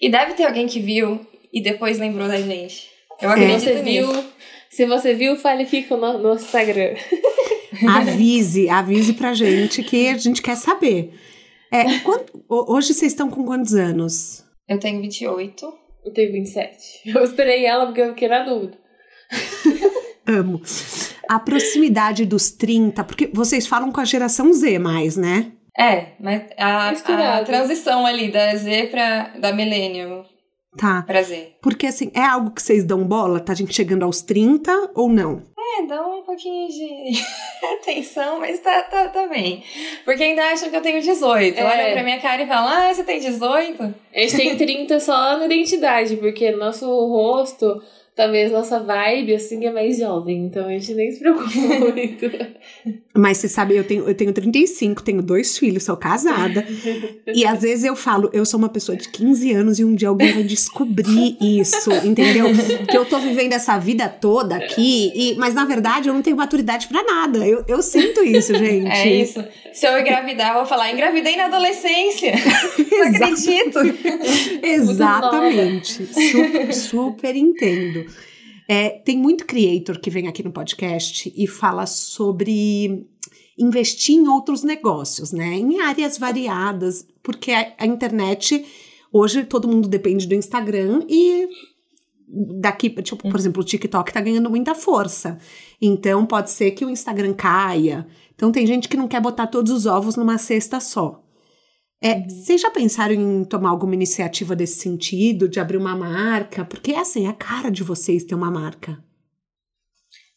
E deve ter alguém que viu e depois lembrou da gente. Eu Se acredito você nisso. viu, se você viu, fale aqui com no, no Instagram. Avise, avise pra gente que a gente quer saber. É, ho- hoje vocês estão com quantos anos? Eu tenho 28. Eu tenho 27. Eu esperei ela porque eu fiquei na dúvida. Amo. A proximidade dos 30, porque vocês falam com a geração Z mais, né? É, mas a, a transição ali da Z pra. da Millennium Tá. pra Z. Porque assim, é algo que vocês dão bola? Tá a gente chegando aos 30 ou não? É, dá um pouquinho de atenção, mas tá, tá, tá bem. Porque ainda acham que eu tenho 18. É. Olham pra minha cara e falam, ah, você tem 18? A gente tem 30 só na identidade, porque nosso rosto, talvez nossa vibe, assim, é mais jovem. Então a gente nem se preocupa muito. Mas você sabe, eu tenho, eu tenho 35, tenho dois filhos, sou casada. e às vezes eu falo, eu sou uma pessoa de 15 anos e um dia alguém vai descobrir isso, entendeu? Que eu tô vivendo essa vida toda aqui, e, mas na verdade eu não tenho maturidade pra nada. Eu, eu sinto isso, gente. É isso. Se eu engravidar, eu vou falar, engravidei na adolescência. Não acredito. Exatamente. Super, super entendo. É, tem muito creator que vem aqui no podcast e fala sobre investir em outros negócios, né? Em áreas variadas, porque a, a internet, hoje todo mundo depende do Instagram e daqui, tipo, por exemplo, o TikTok tá ganhando muita força. Então pode ser que o Instagram caia. Então tem gente que não quer botar todos os ovos numa cesta só. É, Vocês já pensaram em tomar alguma iniciativa desse sentido, de abrir uma marca? Porque assim, é a cara de vocês ter uma marca.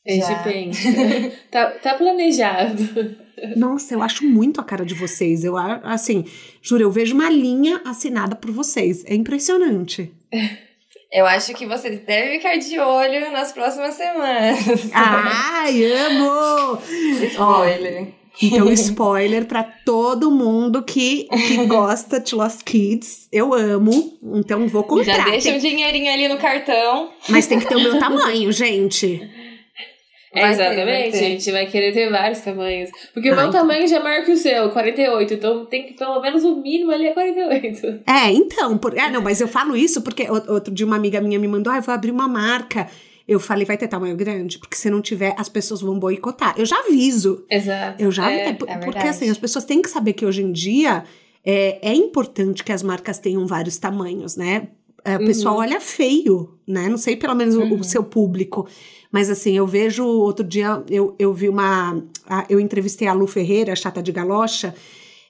A gente Já. pensa. tá, tá planejado. Nossa, eu acho muito a cara de vocês. Eu assim, juro, eu vejo uma linha assinada por vocês. É impressionante. Eu acho que você deve ficar de olho nas próximas semanas. Ai, amo! Spoiler. Então, spoiler pra todo mundo que, que gosta de Lost Kids. Eu amo. Então, vou comprar. Já deixa Tem- um dinheirinho ali no cartão. Mas tem que ter o meu tamanho, gente. É, Vai ter, vai exatamente, a gente vai querer ter vários tamanhos. Porque o Ah, meu tamanho já é maior que o seu, 48. Então tem que pelo menos o mínimo ali é 48. É, então, por, é, não, mas eu falo isso porque outro dia uma amiga minha me mandou, ah, eu vou abrir uma marca. Eu falei, vai ter tamanho grande? Porque se não tiver, as pessoas vão boicotar. Eu já aviso. Exato. Eu já é, é, por- Porque verdade. assim, as pessoas têm que saber que hoje em dia é, é importante que as marcas tenham vários tamanhos, né? É, O pessoal Uhum. olha feio, né? Não sei pelo menos o- o, Uhum. seu público. Mas assim, eu vejo outro dia, eu, eu vi uma. a- eu entrevistei a Lu Ferreira, chata de galocha,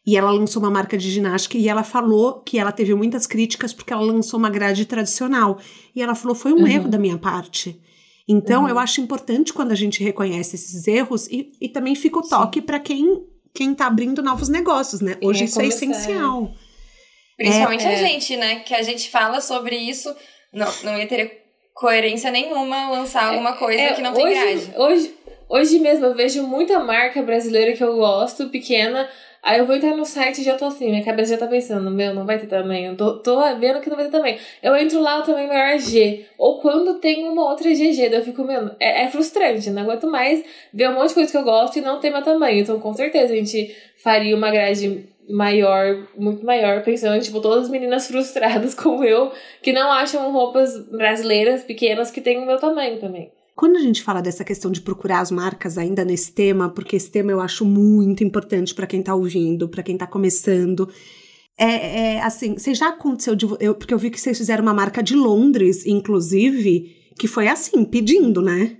e ela lançou uma marca de ginástica e ela falou que ela teve muitas críticas porque ela lançou uma grade tradicional. E ela falou: foi um Uhum. erro da minha parte. Então, Uhum. eu acho importante quando a gente reconhece esses erros e, e também fica o toque para quem quem tá abrindo novos negócios, né? Hoje quer isso é essencial. Principalmente É, a é. gente, né? Que a gente fala sobre isso. Não, não ia ter coerência nenhuma lançar alguma coisa É, que não tem hoje, grade. Hoje, hoje mesmo eu vejo muita marca brasileira que eu gosto, pequena. Aí eu vou entrar no site e já tô assim, minha cabeça já tá pensando, meu, não vai ter tamanho. Tô, tô vendo que não vai ter tamanho. Eu entro lá, o tamanho maior é G. Ou quando tem uma outra GG, daí eu fico, meu, é, é frustrante. Não aguento mais ver um monte de coisa que eu gosto e não ter meu tamanho. Então, com certeza, a gente faria uma grade maior, muito maior, pensando, tipo, todas as meninas frustradas como eu, que não acham roupas brasileiras pequenas que têm o meu tamanho também. Quando a gente fala dessa questão de procurar as marcas ainda nesse tema, porque esse tema eu acho muito importante para quem tá ouvindo, para quem tá começando. É, é, assim, você já aconteceu de eu, porque eu vi que vocês fizeram uma marca de Londres, inclusive, que foi assim, pedindo, né?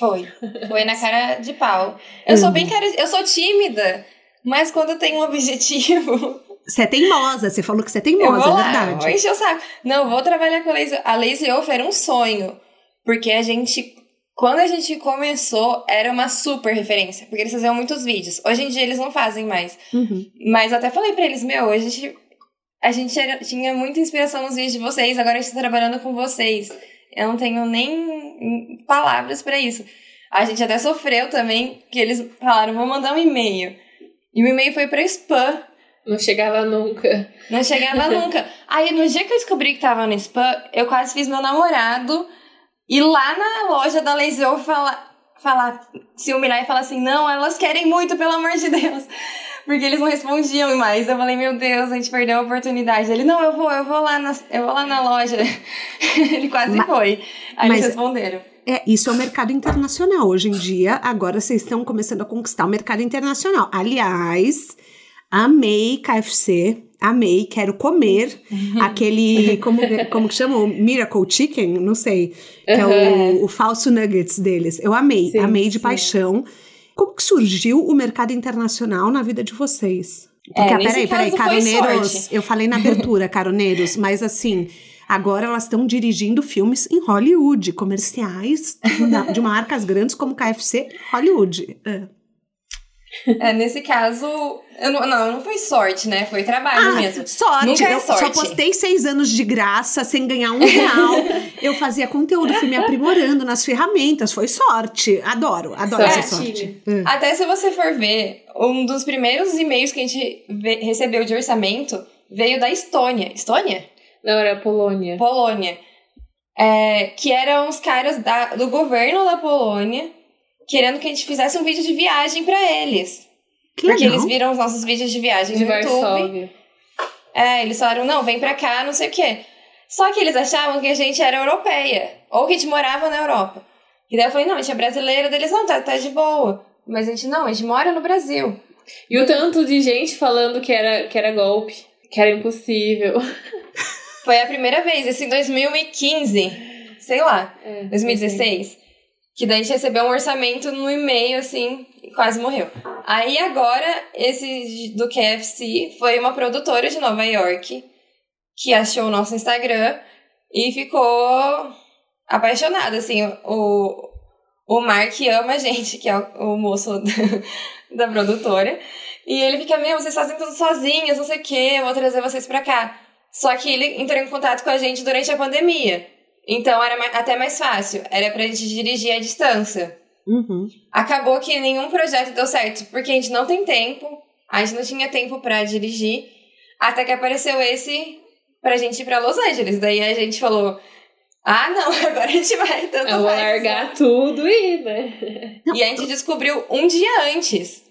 Foi. Foi na cara de pau. Eu sou Amo. bem cara. Eu sou tímida. Mas quando eu tenho um objetivo, Você é teimosa, você falou que você é eu teimosa, vou é lá, verdade. vou encher o saco. Não, eu vou trabalhar com a Lazy. A Lazy Off era um sonho. Porque a gente. Quando a gente começou, era uma super referência. Porque eles faziam muitos vídeos. Hoje em dia eles não fazem mais. Uhum. Mas eu até falei pra eles, meu, a gente. a gente era, tinha muita inspiração nos vídeos de vocês, agora a gente tá trabalhando com vocês. Eu não tenho nem palavras para isso. A gente até sofreu também, que eles falaram, vou mandar um e-mail. E o e-mail foi pra spam. Não chegava nunca. Não chegava nunca. Aí, no dia que eu descobri que tava no spam, eu quase fiz meu namorado ir lá na loja da Laser falar, falar, se humilhar e falar assim: não, elas querem muito, pelo amor de Deus. Porque eles não respondiam mais. Eu falei, meu Deus, a gente perdeu a oportunidade. Ele, não, eu vou, eu vou lá na, eu vou lá na loja. Ele quase mas, foi. Aí eles responderam. É, isso é o mercado internacional. Hoje em dia, agora vocês estão começando a conquistar o mercado internacional. Aliás, amei KFC, amei, quero comer aquele, como, como que chama? O Miracle Chicken? Não sei. Que é o, o, falso nuggets deles. Eu amei, sim, amei de sim. paixão. Como que surgiu o mercado internacional na vida de vocês? Porque, é, peraí, peraí, caroneiros, eu falei na abertura, caroneiros, mas assim, Agora elas estão dirigindo filmes em Hollywood, comerciais de marcas grandes como KFC Hollywood. É. É, nesse caso, eu não, não, não foi sorte, né? Foi trabalho ah, mesmo. Sorte. Nunca é sorte. Eu só postei seis anos de graça, sem ganhar um real. eu fazia conteúdo, fui me aprimorando nas ferramentas. Foi sorte. Adoro, adoro sorte. essa sorte. É. Até se você for ver, um dos primeiros e-mails que a gente recebeu de orçamento veio da Estônia. Estônia? Não, era Polônia. Polônia. É, que eram os caras da, do governo da Polônia querendo que a gente fizesse um vídeo de viagem para eles. Que porque legal. eles viram os nossos vídeos de viagem de no YouTube. É, eles falaram, não, vem pra cá, não sei o quê. Só que eles achavam que a gente era europeia. Ou que a gente morava na Europa. E daí eu falei, não, a gente é brasileira. Deles, não, tá, tá de boa. Mas a gente, não, a gente mora no Brasil. E o tanto de gente falando que era, que era golpe. Que era impossível. Foi a primeira vez, isso em 2015, sei lá, é, 2016. Que daí a gente recebeu um orçamento no e-mail, assim, e quase morreu. Aí agora, esse do KFC foi uma produtora de Nova York que achou o nosso Instagram e ficou apaixonada, assim, o, o Mark ama a gente, que é o, moço da, da produtora. E ele fica, meu, vocês fazem tudo sozinhos, não sei o quê, eu vou trazer vocês pra cá. Só que ele entrou em contato com a gente durante a pandemia. Então era até mais fácil. Era pra gente dirigir à distância. Uhum. Acabou que nenhum projeto deu certo, porque a gente não tem tempo. A gente não tinha tempo para dirigir. Até que apareceu esse pra gente ir pra Los Angeles. Daí a gente falou. Ah, não, agora a gente vai tanto Eu vou largar tudo e ir, né? E a gente descobriu um dia antes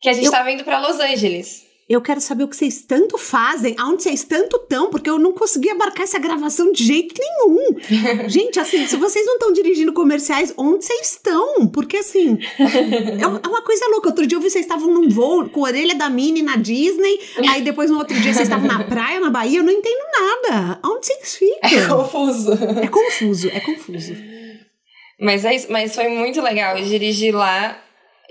que a gente Eu... tava indo pra Los Angeles. Eu quero saber o que vocês tanto fazem, aonde vocês tanto estão, porque eu não consegui abarcar essa gravação de jeito nenhum. Gente, assim, se vocês não estão dirigindo comerciais, onde vocês estão? Porque, assim, é, é uma coisa louca. Outro dia eu vi vocês estavam num voo com a orelha da Minnie na Disney, aí depois no outro dia vocês estavam na praia, na Bahia, eu não entendo nada. Aonde vocês ficam? É confuso. É confuso, é confuso. Mas, é isso, mas foi muito legal dirigir lá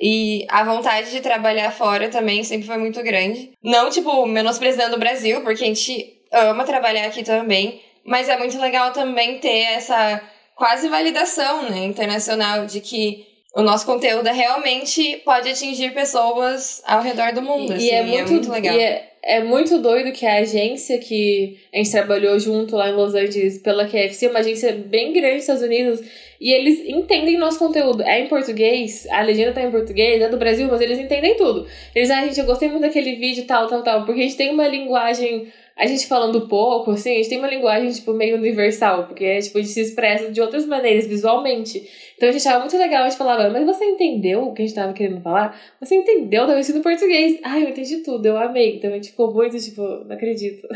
e a vontade de trabalhar fora também sempre foi muito grande. Não, tipo, menosprezando o Brasil, porque a gente ama trabalhar aqui também. Mas é muito legal também ter essa quase validação né, internacional de que o nosso conteúdo realmente pode atingir pessoas ao redor do mundo. E, assim, é, muito, é muito legal. E é, é muito doido que a agência que a gente trabalhou junto lá em Los Angeles pela KFC, uma agência bem grande nos Estados Unidos, e eles entendem nosso conteúdo. É em português, a legenda tá em português, é do Brasil, mas eles entendem tudo. Eles, ah, gente, eu gostei muito daquele vídeo, tal, tal, tal, porque a gente tem uma linguagem, a gente falando pouco, assim, a gente tem uma linguagem, tipo, meio universal, porque, tipo, a gente se expressa de outras maneiras, visualmente. Então a gente achava muito legal, a gente falava, mas você entendeu o que a gente tava querendo falar? Você entendeu? Tava escrito em português. Ai, eu entendi tudo, eu amei. Então a gente ficou muito, tipo, não acredito.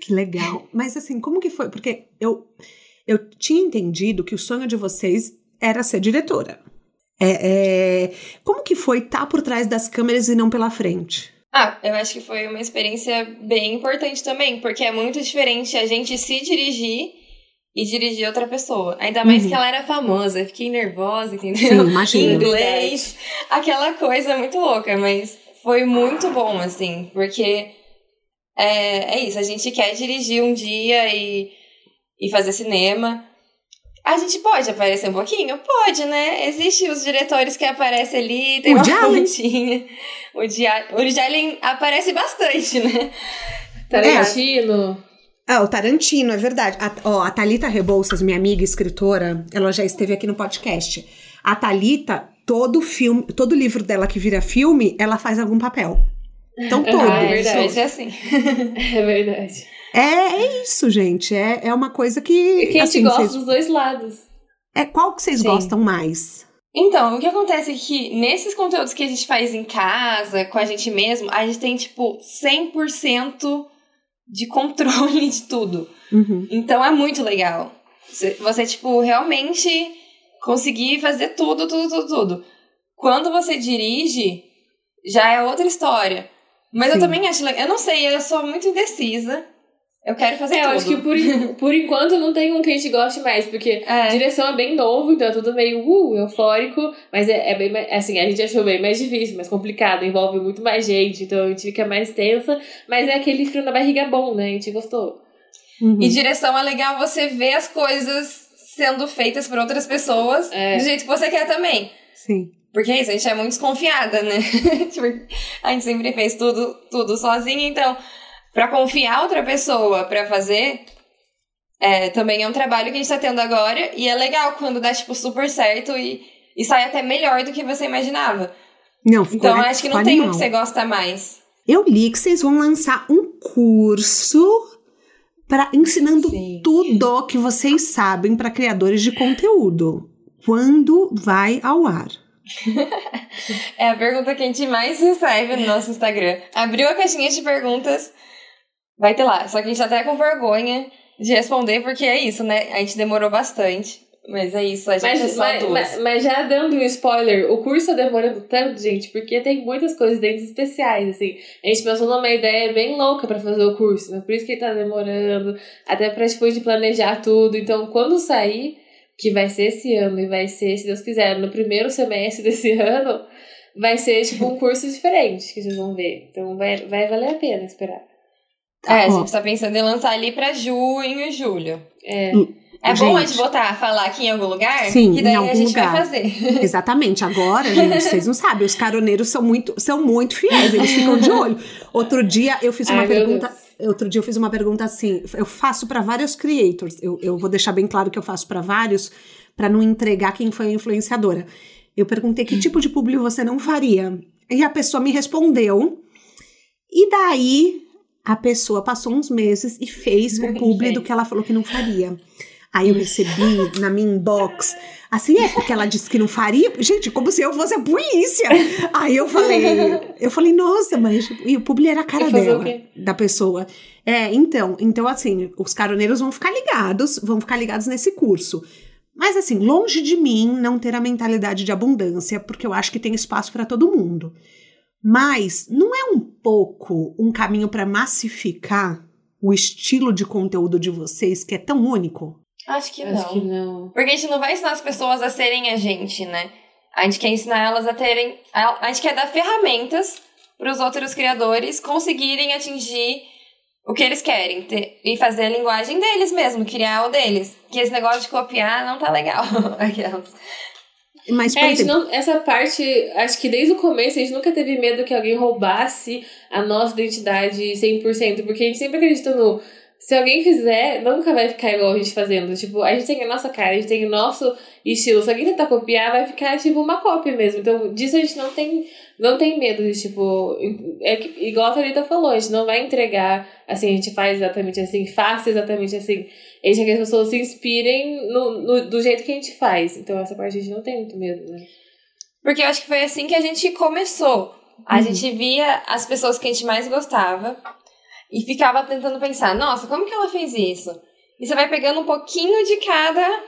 Que legal. Mas assim, como que foi? Porque eu eu tinha entendido que o sonho de vocês era ser diretora. É, é, como que foi estar tá por trás das câmeras e não pela frente? Ah, eu acho que foi uma experiência bem importante também, porque é muito diferente a gente se dirigir e dirigir outra pessoa. Ainda mais uhum. que ela era famosa, fiquei nervosa, entendeu? Sim, imagina. Inglês, aquela coisa muito louca, mas foi muito bom, assim, porque é, é isso, a gente quer dirigir um dia e e fazer cinema. A gente pode aparecer um pouquinho? Pode, né? Existem os diretores que aparecem ali, tem o uma pontinha. O Allen aparece bastante, né? Tarantino. Ah, o Tarantino, é verdade. A, ó, a Thalita Rebouças, minha amiga escritora, ela já esteve aqui no podcast. A Thalita, todo filme, todo livro dela que vira filme, ela faz algum papel. Então, todo. Ah, é verdade, é assim. É verdade. É, é isso, gente. É, é uma coisa que. E que a assim, gente gosta vocês- dos dois lados. É, qual que vocês Sim. gostam mais? Então, o que acontece é que nesses conteúdos que a gente faz em casa, com a gente mesmo, a gente tem, tipo, 100% de controle de tudo. Uhum. Então é muito legal. Você, tipo, realmente conseguir fazer tudo, tudo, tudo, tudo. Quando você dirige, já é outra história. Mas eu Sim. também acho legal. Eu não sei, eu sou muito indecisa. Eu quero fazer É, eu tudo. acho que por, por enquanto não tem um que a gente goste mais, porque É. direção é bem novo, então é tudo meio uh, eufórico, mas é, é bem mais, assim, a gente achou bem mais difícil, mais complicado, envolve muito mais gente, então a gente fica mais tensa, mas é aquele frio na barriga bom, né? A gente gostou. Uhum. E direção é legal você ver as coisas sendo feitas por outras pessoas É. do jeito que você quer também. Sim. Porque é isso, a gente é muito desconfiada, né? Tipo, a gente sempre fez tudo, tudo sozinha, então, pra confiar outra pessoa pra fazer, é, também é um trabalho que a gente tá tendo agora, e é legal quando dá, tipo, super certo e, e sai até melhor do que você imaginava. Não, ficou, Então, eu acho que não tem um que você gosta mais. Eu li que vocês vão lançar um curso para ensinando Sim. tudo que vocês sabem para criadores de conteúdo. Quando vai ao ar? É a pergunta que a gente mais recebe no nosso Instagram. Abriu a caixinha de perguntas, vai ter lá. Só que a gente tá até com vergonha de responder, porque é isso, né? A gente demorou bastante. Mas é isso, a gente é Mas, só mas, duas. mas- mas já dando um spoiler, o curso tá demorando tanto, gente, porque tem muitas coisas dentro especiais, assim. A gente pensou numa ideia bem louca pra fazer o curso, né? Por isso que ele tá demorando, até pra depois de planejar tudo. Então, quando sair, que vai ser esse ano e vai ser, se Deus quiser, no primeiro semestre desse ano, vai ser tipo um curso diferente que vocês vão ver. Então, vai, vai valer a pena esperar. É, a gente tá pensando em lançar ali pra junho e julho. É. É bom a gente Gente. botar, falar aqui em algum lugar? Sim, que daí em a algum gente lugar. vai fazer. Exatamente. Agora, gente, vocês não sabem, os caroneiros são muito, são muito fiéis, eles ficam de olho. Outro dia eu fiz uma Ai, meu pergunta. Outro dia eu fiz uma pergunta assim. Eu faço para vários creators. Eu, eu vou deixar bem claro que eu faço para vários, para não entregar quem foi a influenciadora. Eu perguntei que tipo de publi você não faria. E a pessoa me respondeu. E daí a pessoa passou uns meses e fez o publi do que ela falou que não faria. Aí eu recebi na minha inbox, assim, é porque ela disse que não faria. Gente, como se eu fosse a polícia. Aí eu falei, eu falei, nossa, mas e o publi era a cara dela, da pessoa. É, então, então assim, os caroneiros vão ficar ligados, vão ficar ligados nesse curso. Mas assim, longe de mim não ter a mentalidade de abundância, porque eu acho que tem espaço para todo mundo. Mas não é um pouco um caminho para massificar o estilo de conteúdo de vocês que é tão único? Acho que Acho não. que não. Porque a gente não vai ensinar as pessoas a serem a gente, né? A gente quer ensinar elas a terem. A, a gente quer dar ferramentas para os outros criadores conseguirem atingir o que eles querem ter, e fazer a linguagem deles mesmo, criar o deles. Que esse negócio de copiar não tá legal. Aquelas. Mas, É, a gente exemplo, não, essa parte, acho que desde o começo a gente nunca teve medo que alguém roubasse a nossa identidade 100%, porque a gente sempre acredita no. Se alguém fizer, nunca vai ficar igual a gente fazendo. Tipo, a gente tem a nossa cara, a gente tem o nosso estilo. Se alguém tentar copiar, vai ficar tipo uma cópia mesmo. Então, disso a gente não tem, não tem medo de, tipo. É que, igual a Thalita falou, a gente não vai entregar assim, a gente faz exatamente assim, faça exatamente assim. A gente quer que as pessoas se inspirem no, no- do jeito que a gente faz. Então, essa parte a gente não tem muito medo, né? Porque eu acho que foi assim que a gente começou. A Uhum. gente via as pessoas que a gente mais gostava e ficava tentando pensar, nossa, como que ela fez isso? E você vai pegando um pouquinho de cada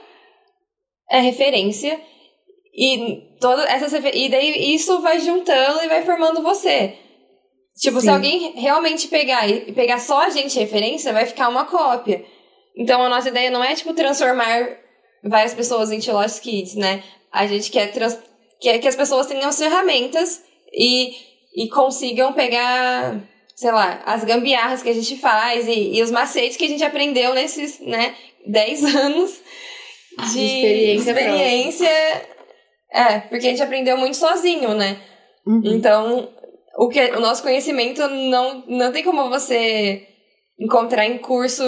é, referência e todas essas refer- e daí isso vai juntando e vai formando você. Tipo, Sim. se alguém realmente pegar e pegar só a gente referência, vai ficar uma cópia. Então a nossa ideia não é tipo transformar várias pessoas em Lost Kids, né? A gente quer, trans- quer que as pessoas tenham as ferramentas e, e consigam pegar, sei lá, as gambiarras que a gente faz e, e os macetes que a gente aprendeu nesses, né, 10 anos de experiência experiência. É, porque a gente aprendeu muito sozinho, né? Uhum. Então, o, que, o nosso conhecimento não, não tem como você encontrar em curso,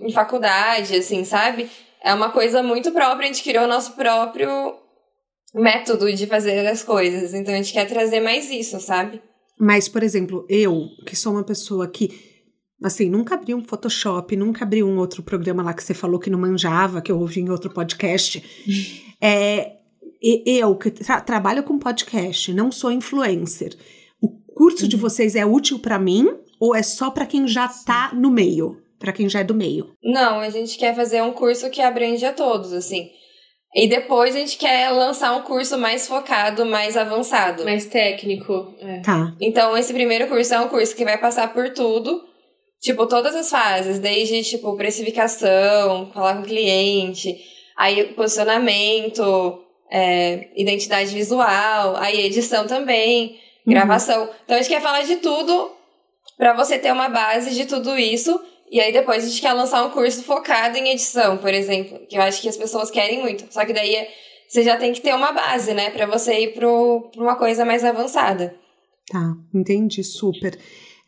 em faculdade, assim, sabe? É uma coisa muito própria, a gente criou o nosso próprio método de fazer as coisas. Então a gente quer trazer mais isso, sabe? Mas, por exemplo, eu, que sou uma pessoa que, assim, nunca abri um Photoshop, nunca abri um outro programa lá que você falou que não manjava, que eu ouvi em outro podcast. é, eu, que tra trabalho com podcast, não sou influencer. O curso uhum. de vocês é útil para mim ou é só para quem já tá no meio? Para quem já é do meio? Não, a gente quer fazer um curso que abrange a todos, assim. E depois a gente quer lançar um curso mais focado, mais avançado. Mais técnico. É. Tá. Então, esse primeiro curso é um curso que vai passar por tudo. Tipo, todas as fases. Desde, tipo, precificação, falar com o cliente, aí posicionamento, é, identidade visual, aí edição também, uhum. gravação. Então, a gente quer falar de tudo para você ter uma base de tudo isso e aí depois a gente quer lançar um curso focado em edição, por exemplo, que eu acho que as pessoas querem muito. Só que daí você já tem que ter uma base, né, para você ir para uma coisa mais avançada. Tá, entendi, super.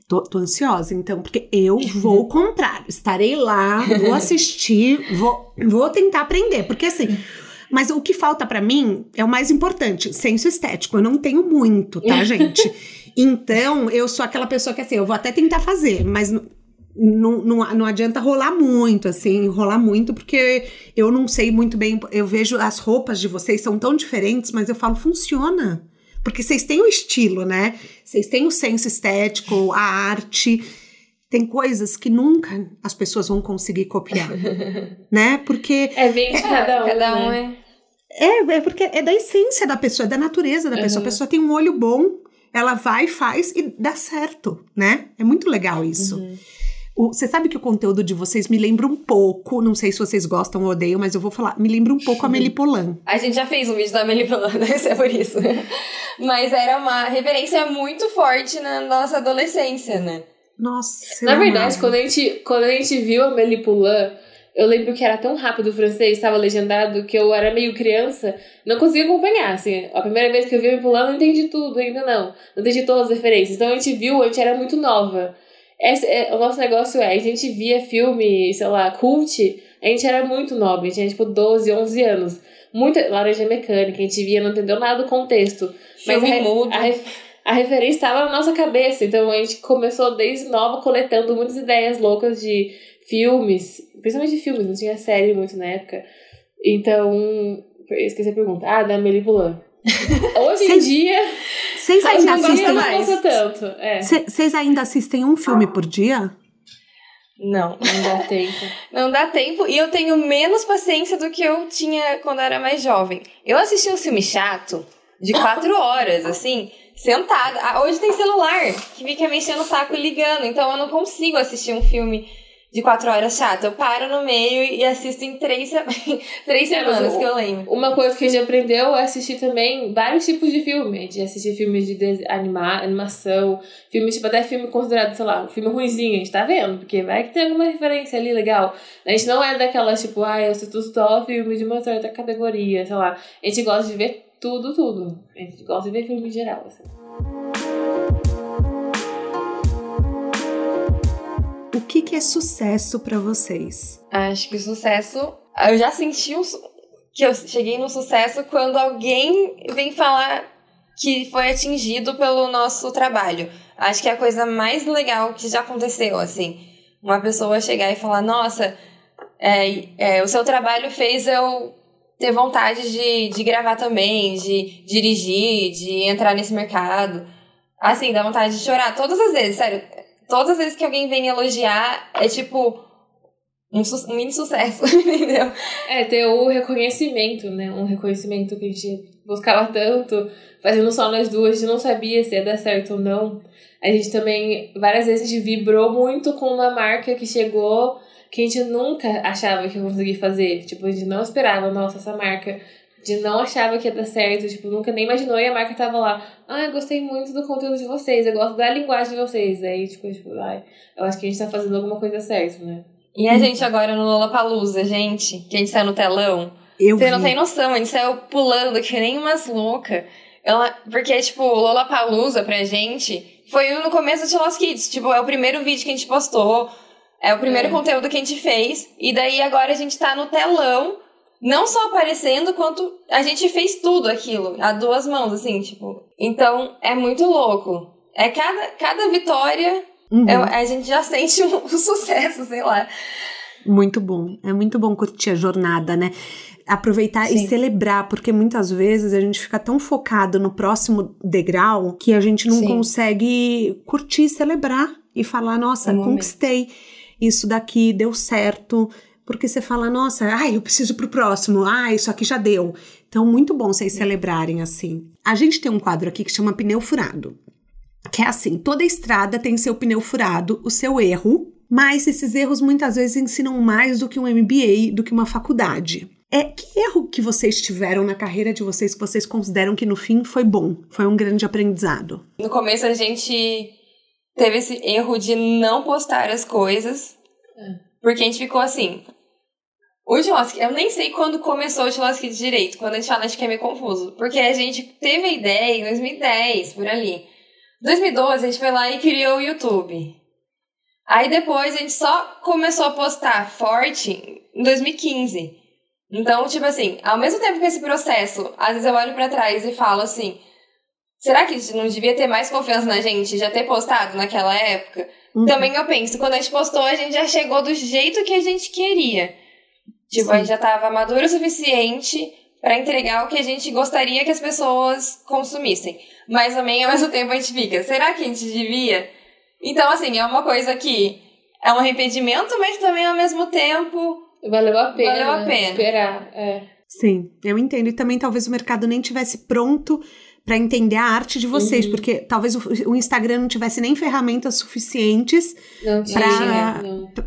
Tô, tô, ansiosa, então, porque eu vou comprar, estarei lá, vou assistir, vou, vou tentar aprender, porque assim. Mas o que falta para mim é o mais importante, senso estético. Eu não tenho muito, tá, gente? Então, eu sou aquela pessoa que assim, eu vou até tentar fazer, mas não, não, não adianta rolar muito, assim, rolar muito, porque eu não sei muito bem. Eu vejo as roupas de vocês são tão diferentes, mas eu falo, funciona. Porque vocês têm o estilo, né? Vocês têm o senso estético, a arte. Tem coisas que nunca as pessoas vão conseguir copiar, né? Porque. É bem de cada um. Cada um né? é. É, é porque é da essência da pessoa, é da natureza da uhum. pessoa. A pessoa tem um olho bom, ela vai, faz e dá certo, né? É muito legal isso. Uhum. Você sabe que o conteúdo de vocês me lembra um pouco, não sei se vocês gostam ou odeiam, mas eu vou falar, me lembra um pouco a Melipolan. A gente já fez um vídeo da Melipolan, deve ser por isso. mas era uma referência muito forte na nossa adolescência, né? Nossa. Na verdade, quando a, gente, quando a gente viu a Melipolan, eu lembro que era tão rápido o francês, estava legendado, que eu era meio criança, não conseguia acompanhar, assim. A primeira vez que eu vi a Melipolan, não entendi tudo ainda não. Não entendi todas as referências. Então a gente viu, a gente era muito nova. Esse, é, o nosso negócio é, a gente via filme, sei lá, cult, a gente era muito nobre, a gente tinha tipo 12, 11 anos. Muita laranja mecânica, a gente via, não entendeu nada do contexto. Mas a, a, a referência estava na nossa cabeça, então a gente começou desde nova coletando muitas ideias loucas de filmes, principalmente de filmes, não tinha série muito na época. Então, esqueci a pergunta. Ah, da Amélie Poulain. Hoje em dia. Vocês ainda assistem mais? tanto. Vocês é. ainda assistem um filme por dia? Não, não dá tempo. não dá tempo e eu tenho menos paciência do que eu tinha quando eu era mais jovem. Eu assisti um filme chato de quatro horas, assim, sentada. Ah, hoje tem celular que fica mexendo o saco e ligando, então eu não consigo assistir um filme de quatro horas chata. Eu paro no meio e assisto em três, três é, semanas, que eu lembro. Uma coisa que a gente aprendeu é assistir também vários tipos de filme. De assistir filmes de animar, animação, filmes, tipo, até filme considerado, sei lá, um filme ruimzinho, a gente tá vendo, porque vai que tem alguma referência ali legal. A gente não é daquelas, tipo, ah, eu assisto só filme de uma certa categoria, sei lá. A gente gosta de ver tudo, tudo. A gente gosta de ver filme em geral, assim. Que, que é sucesso para vocês? Acho que o sucesso. Eu já senti um, que eu cheguei no sucesso quando alguém vem falar que foi atingido pelo nosso trabalho. Acho que é a coisa mais legal que já aconteceu, assim. Uma pessoa chegar e falar: Nossa, é, é, o seu trabalho fez eu ter vontade de, de gravar também, de dirigir, de entrar nesse mercado. Assim, dá vontade de chorar todas as vezes, sério todas as vezes que alguém vem elogiar, é tipo um, um mini sucesso, entendeu? É, ter o reconhecimento, né? Um reconhecimento que a gente buscava tanto, fazendo só nós duas, a gente não sabia se ia dar certo ou não. A gente também, várias vezes, a gente vibrou muito com uma marca que chegou que a gente nunca achava que ia conseguir fazer. Tipo, a gente não esperava, nossa, essa marca de não achava que ia dar certo, tipo, nunca nem imaginou e a marca tava lá, ah, eu gostei muito do conteúdo de vocês, eu gosto da linguagem de vocês. Aí, tipo, tipo ai, eu acho que a gente tá fazendo alguma coisa certa, né? E a gente agora no Lollapalooza, gente, que a gente saiu no telão. Eu Você vi. não tem noção, a gente saiu pulando que nem umas loucas. Ela, porque, tipo, o Lollapalooza pra gente foi no começo de Lost Kids. Tipo, é o primeiro vídeo que a gente postou. É o primeiro é. conteúdo que a gente fez. E daí agora a gente tá no telão, não só aparecendo, quanto a gente fez tudo aquilo, a duas mãos, assim, tipo. Então é muito louco. É cada, cada vitória, uhum. é, a gente já sente um, um sucesso, sei lá. Muito bom. É muito bom curtir a jornada, né? aproveitar Sim. e celebrar, porque muitas vezes a gente fica tão focado no próximo degrau que a gente não Sim. consegue curtir, celebrar e falar: nossa, um conquistei momento. isso daqui, deu certo. Porque você fala, nossa, ai, eu preciso pro próximo, ah, isso aqui já deu. Então, muito bom vocês celebrarem assim. A gente tem um quadro aqui que chama pneu furado. Que é assim: toda estrada tem seu pneu furado, o seu erro, mas esses erros muitas vezes ensinam mais do que um MBA, do que uma faculdade. É que erro que vocês tiveram na carreira de vocês que vocês consideram que no fim foi bom, foi um grande aprendizado? No começo a gente teve esse erro de não postar as coisas, é. Porque a gente ficou assim. O Chilosky, eu nem sei quando começou o de direito, quando a gente fala, acho que é meio confuso, porque a gente teve a ideia em 2010, por ali. Em 2012 a gente foi lá e criou o YouTube. Aí depois a gente só começou a postar forte em 2015. Então, tipo assim, ao mesmo tempo que esse processo, às vezes eu olho para trás e falo assim: será que não devia ter mais confiança na gente, já ter postado naquela época? Uhum. Também eu penso, quando a gente postou, a gente já chegou do jeito que a gente queria. Tipo, Sim. a gente já tava maduro o suficiente para entregar o que a gente gostaria que as pessoas consumissem. Mas também, ao mesmo tempo, a gente fica, será que a gente devia? Então, assim, é uma coisa que é um arrependimento, mas também ao mesmo tempo. Valeu a pena. Valeu a pena. Esperar. É. Sim, eu entendo. E também talvez o mercado nem tivesse pronto para entender a arte de vocês, uhum. porque talvez o, o, Instagram não tivesse nem ferramentas suficientes para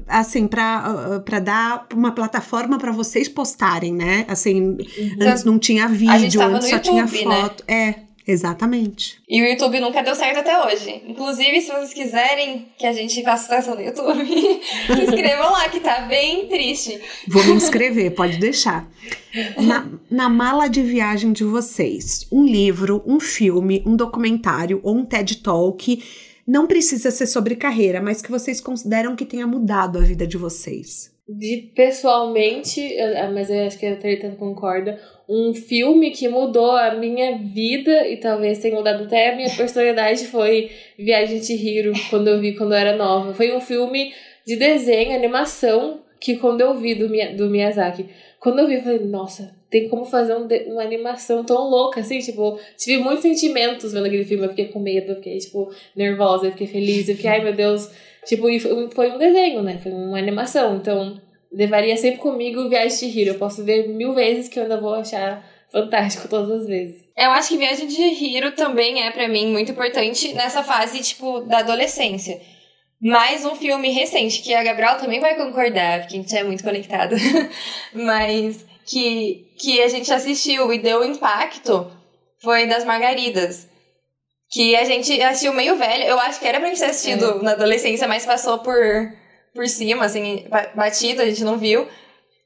assim para para dar uma plataforma para vocês postarem, né? Assim, uhum. antes não tinha vídeo, antes só YouTube, tinha né? foto. Né? É. Exatamente. E o YouTube nunca deu certo até hoje. Inclusive, se vocês quiserem que a gente faça sucesso no YouTube, se inscrevam lá, que tá bem triste. Vou me inscrever, pode deixar. Na, na mala de viagem de vocês, um livro, um filme, um documentário ou um TED Talk não precisa ser sobre carreira, mas que vocês consideram que tenha mudado a vida de vocês. De pessoalmente, mas eu acho que a Thalita concorda, um filme que mudou a minha vida e talvez tenha mudado até a minha personalidade foi Viagem de Hiro, quando eu vi quando eu era nova. Foi um filme de desenho, animação, que quando eu vi do, do Miyazaki, quando eu vi, eu falei, nossa, tem como fazer um, uma animação tão louca, assim, tipo, tive muitos sentimentos vendo aquele filme, eu fiquei com medo, eu fiquei, tipo, nervosa, eu fiquei feliz, eu fiquei, ai meu Deus, tipo, foi um desenho, né, foi uma animação, então levaria sempre comigo Viagem de Hiro. Eu posso ver mil vezes que eu ainda vou achar fantástico todas as vezes. Eu acho que Viagem de Hiro também é para mim muito importante nessa fase tipo da adolescência. Mais um filme recente que a Gabriel também vai concordar, porque a gente é muito conectada. Mas que que a gente assistiu e deu impacto foi das Margaridas. Que a gente assistiu meio velho. Eu acho que era pra gente ter assistido é. na adolescência, mas passou por por cima, assim, batido, a gente não viu.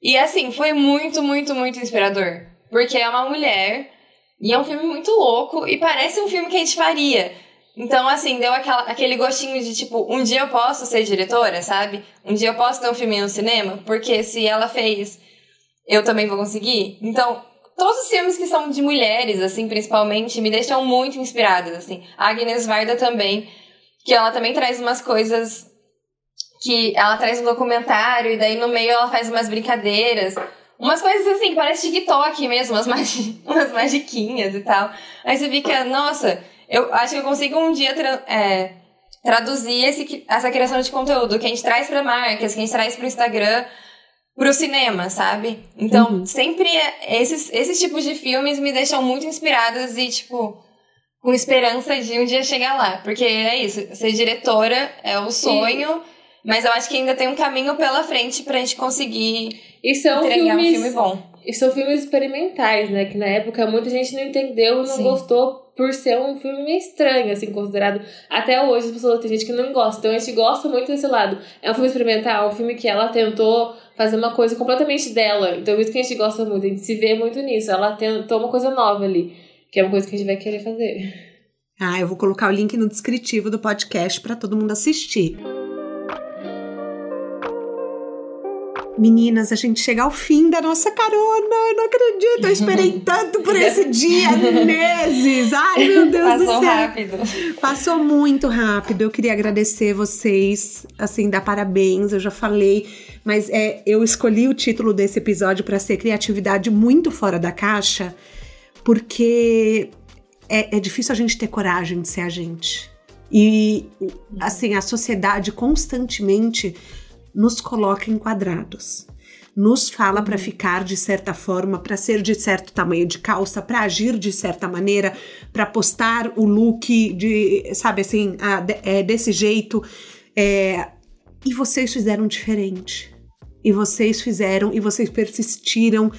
E assim, foi muito, muito, muito inspirador. Porque é uma mulher e é um filme muito louco e parece um filme que a gente faria. Então, assim, deu aquela, aquele gostinho de tipo, um dia eu posso ser diretora, sabe? Um dia eu posso ter um filme no cinema, porque se ela fez, eu também vou conseguir. Então, todos os filmes que são de mulheres, assim, principalmente, me deixam muito inspiradas, assim. A Agnes Varda também, que ela também traz umas coisas que ela traz um documentário e daí no meio ela faz umas brincadeiras. Umas coisas assim, que parece TikTok mesmo, umas, magi umas magiquinhas e tal. Aí você fica, nossa, eu acho que eu consigo um dia tra é, traduzir esse, essa criação de conteúdo que a gente traz para marcas, que a gente traz para o Instagram, para o cinema, sabe? Então, uhum. sempre esses, esses tipos de filmes me deixam muito inspiradas e, tipo, com esperança de um dia chegar lá. Porque é isso, ser diretora é o sonho. Mas eu acho que ainda tem um caminho pela frente pra gente conseguir e são entregar filmes, um filme bom. E são filmes experimentais, né? Que na época muita gente não entendeu e não Sim. gostou por ser um filme meio estranho, assim, considerado. Até hoje as pessoas, tem gente que não gosta. Então a gente gosta muito desse lado. É um filme experimental, um filme que ela tentou fazer uma coisa completamente dela. Então isso que a gente gosta muito, a gente se vê muito nisso. Ela tentou uma coisa nova ali, que é uma coisa que a gente vai querer fazer. Ah, eu vou colocar o link no descritivo do podcast para todo mundo assistir. Meninas, a gente chega ao fim da nossa carona. Eu não acredito, eu esperei tanto por esse dia, meses. Ai, meu Deus Passou do céu. rápido. Passou muito rápido. Eu queria agradecer vocês, assim, dar parabéns. Eu já falei, mas é, eu escolhi o título desse episódio para ser criatividade muito fora da caixa, porque é, é difícil a gente ter coragem de ser a gente. E, assim, a sociedade constantemente nos coloca em quadrados. Nos fala para ficar de certa forma, para ser de certo tamanho de calça, para agir de certa maneira, para postar o look de, sabe assim, de- é, desse jeito. É, e vocês fizeram diferente. E vocês fizeram, e vocês persistiram.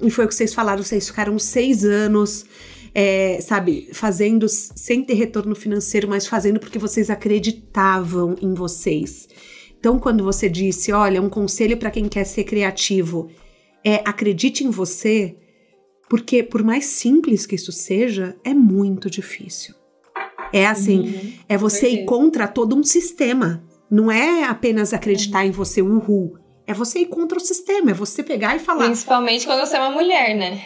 E foi o que vocês falaram, vocês ficaram seis anos, é, sabe, fazendo sem ter retorno financeiro, mas fazendo porque vocês acreditavam em vocês. Então, quando você disse, olha, um conselho para quem quer ser criativo é acredite em você, porque por mais simples que isso seja, é muito difícil. É assim, Uhum, é você ir contra todo um sistema. Não é apenas acreditar em você, uhul. É você ir contra o sistema, é você pegar e falar. Principalmente quando você é uma mulher, né?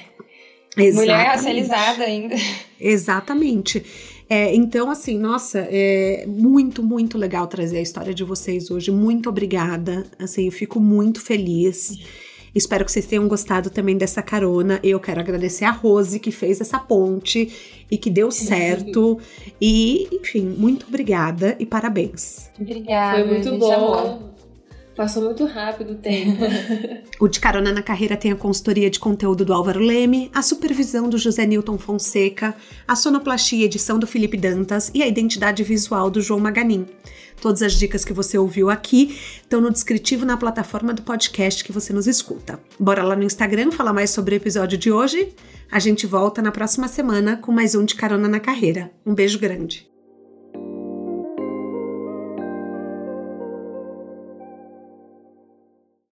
Mulher Exatamente. racializada ainda. Exatamente. É, então, assim, nossa, é muito, muito legal trazer a história de vocês hoje. Muito obrigada. Assim, eu fico muito feliz. Espero que vocês tenham gostado também dessa carona. Eu quero agradecer a Rose que fez essa ponte e que deu certo. e, enfim, muito obrigada e parabéns. Obrigada. Foi muito bom. amou. Passou muito rápido o tempo. O De Carona na Carreira tem a consultoria de conteúdo do Álvaro Leme, a supervisão do José Newton Fonseca, a sonoplastia e edição do Felipe Dantas e a identidade visual do João Maganin. Todas as dicas que você ouviu aqui estão no descritivo na plataforma do podcast que você nos escuta. Bora lá no Instagram falar mais sobre o episódio de hoje? A gente volta na próxima semana com mais um De Carona na Carreira. Um beijo grande.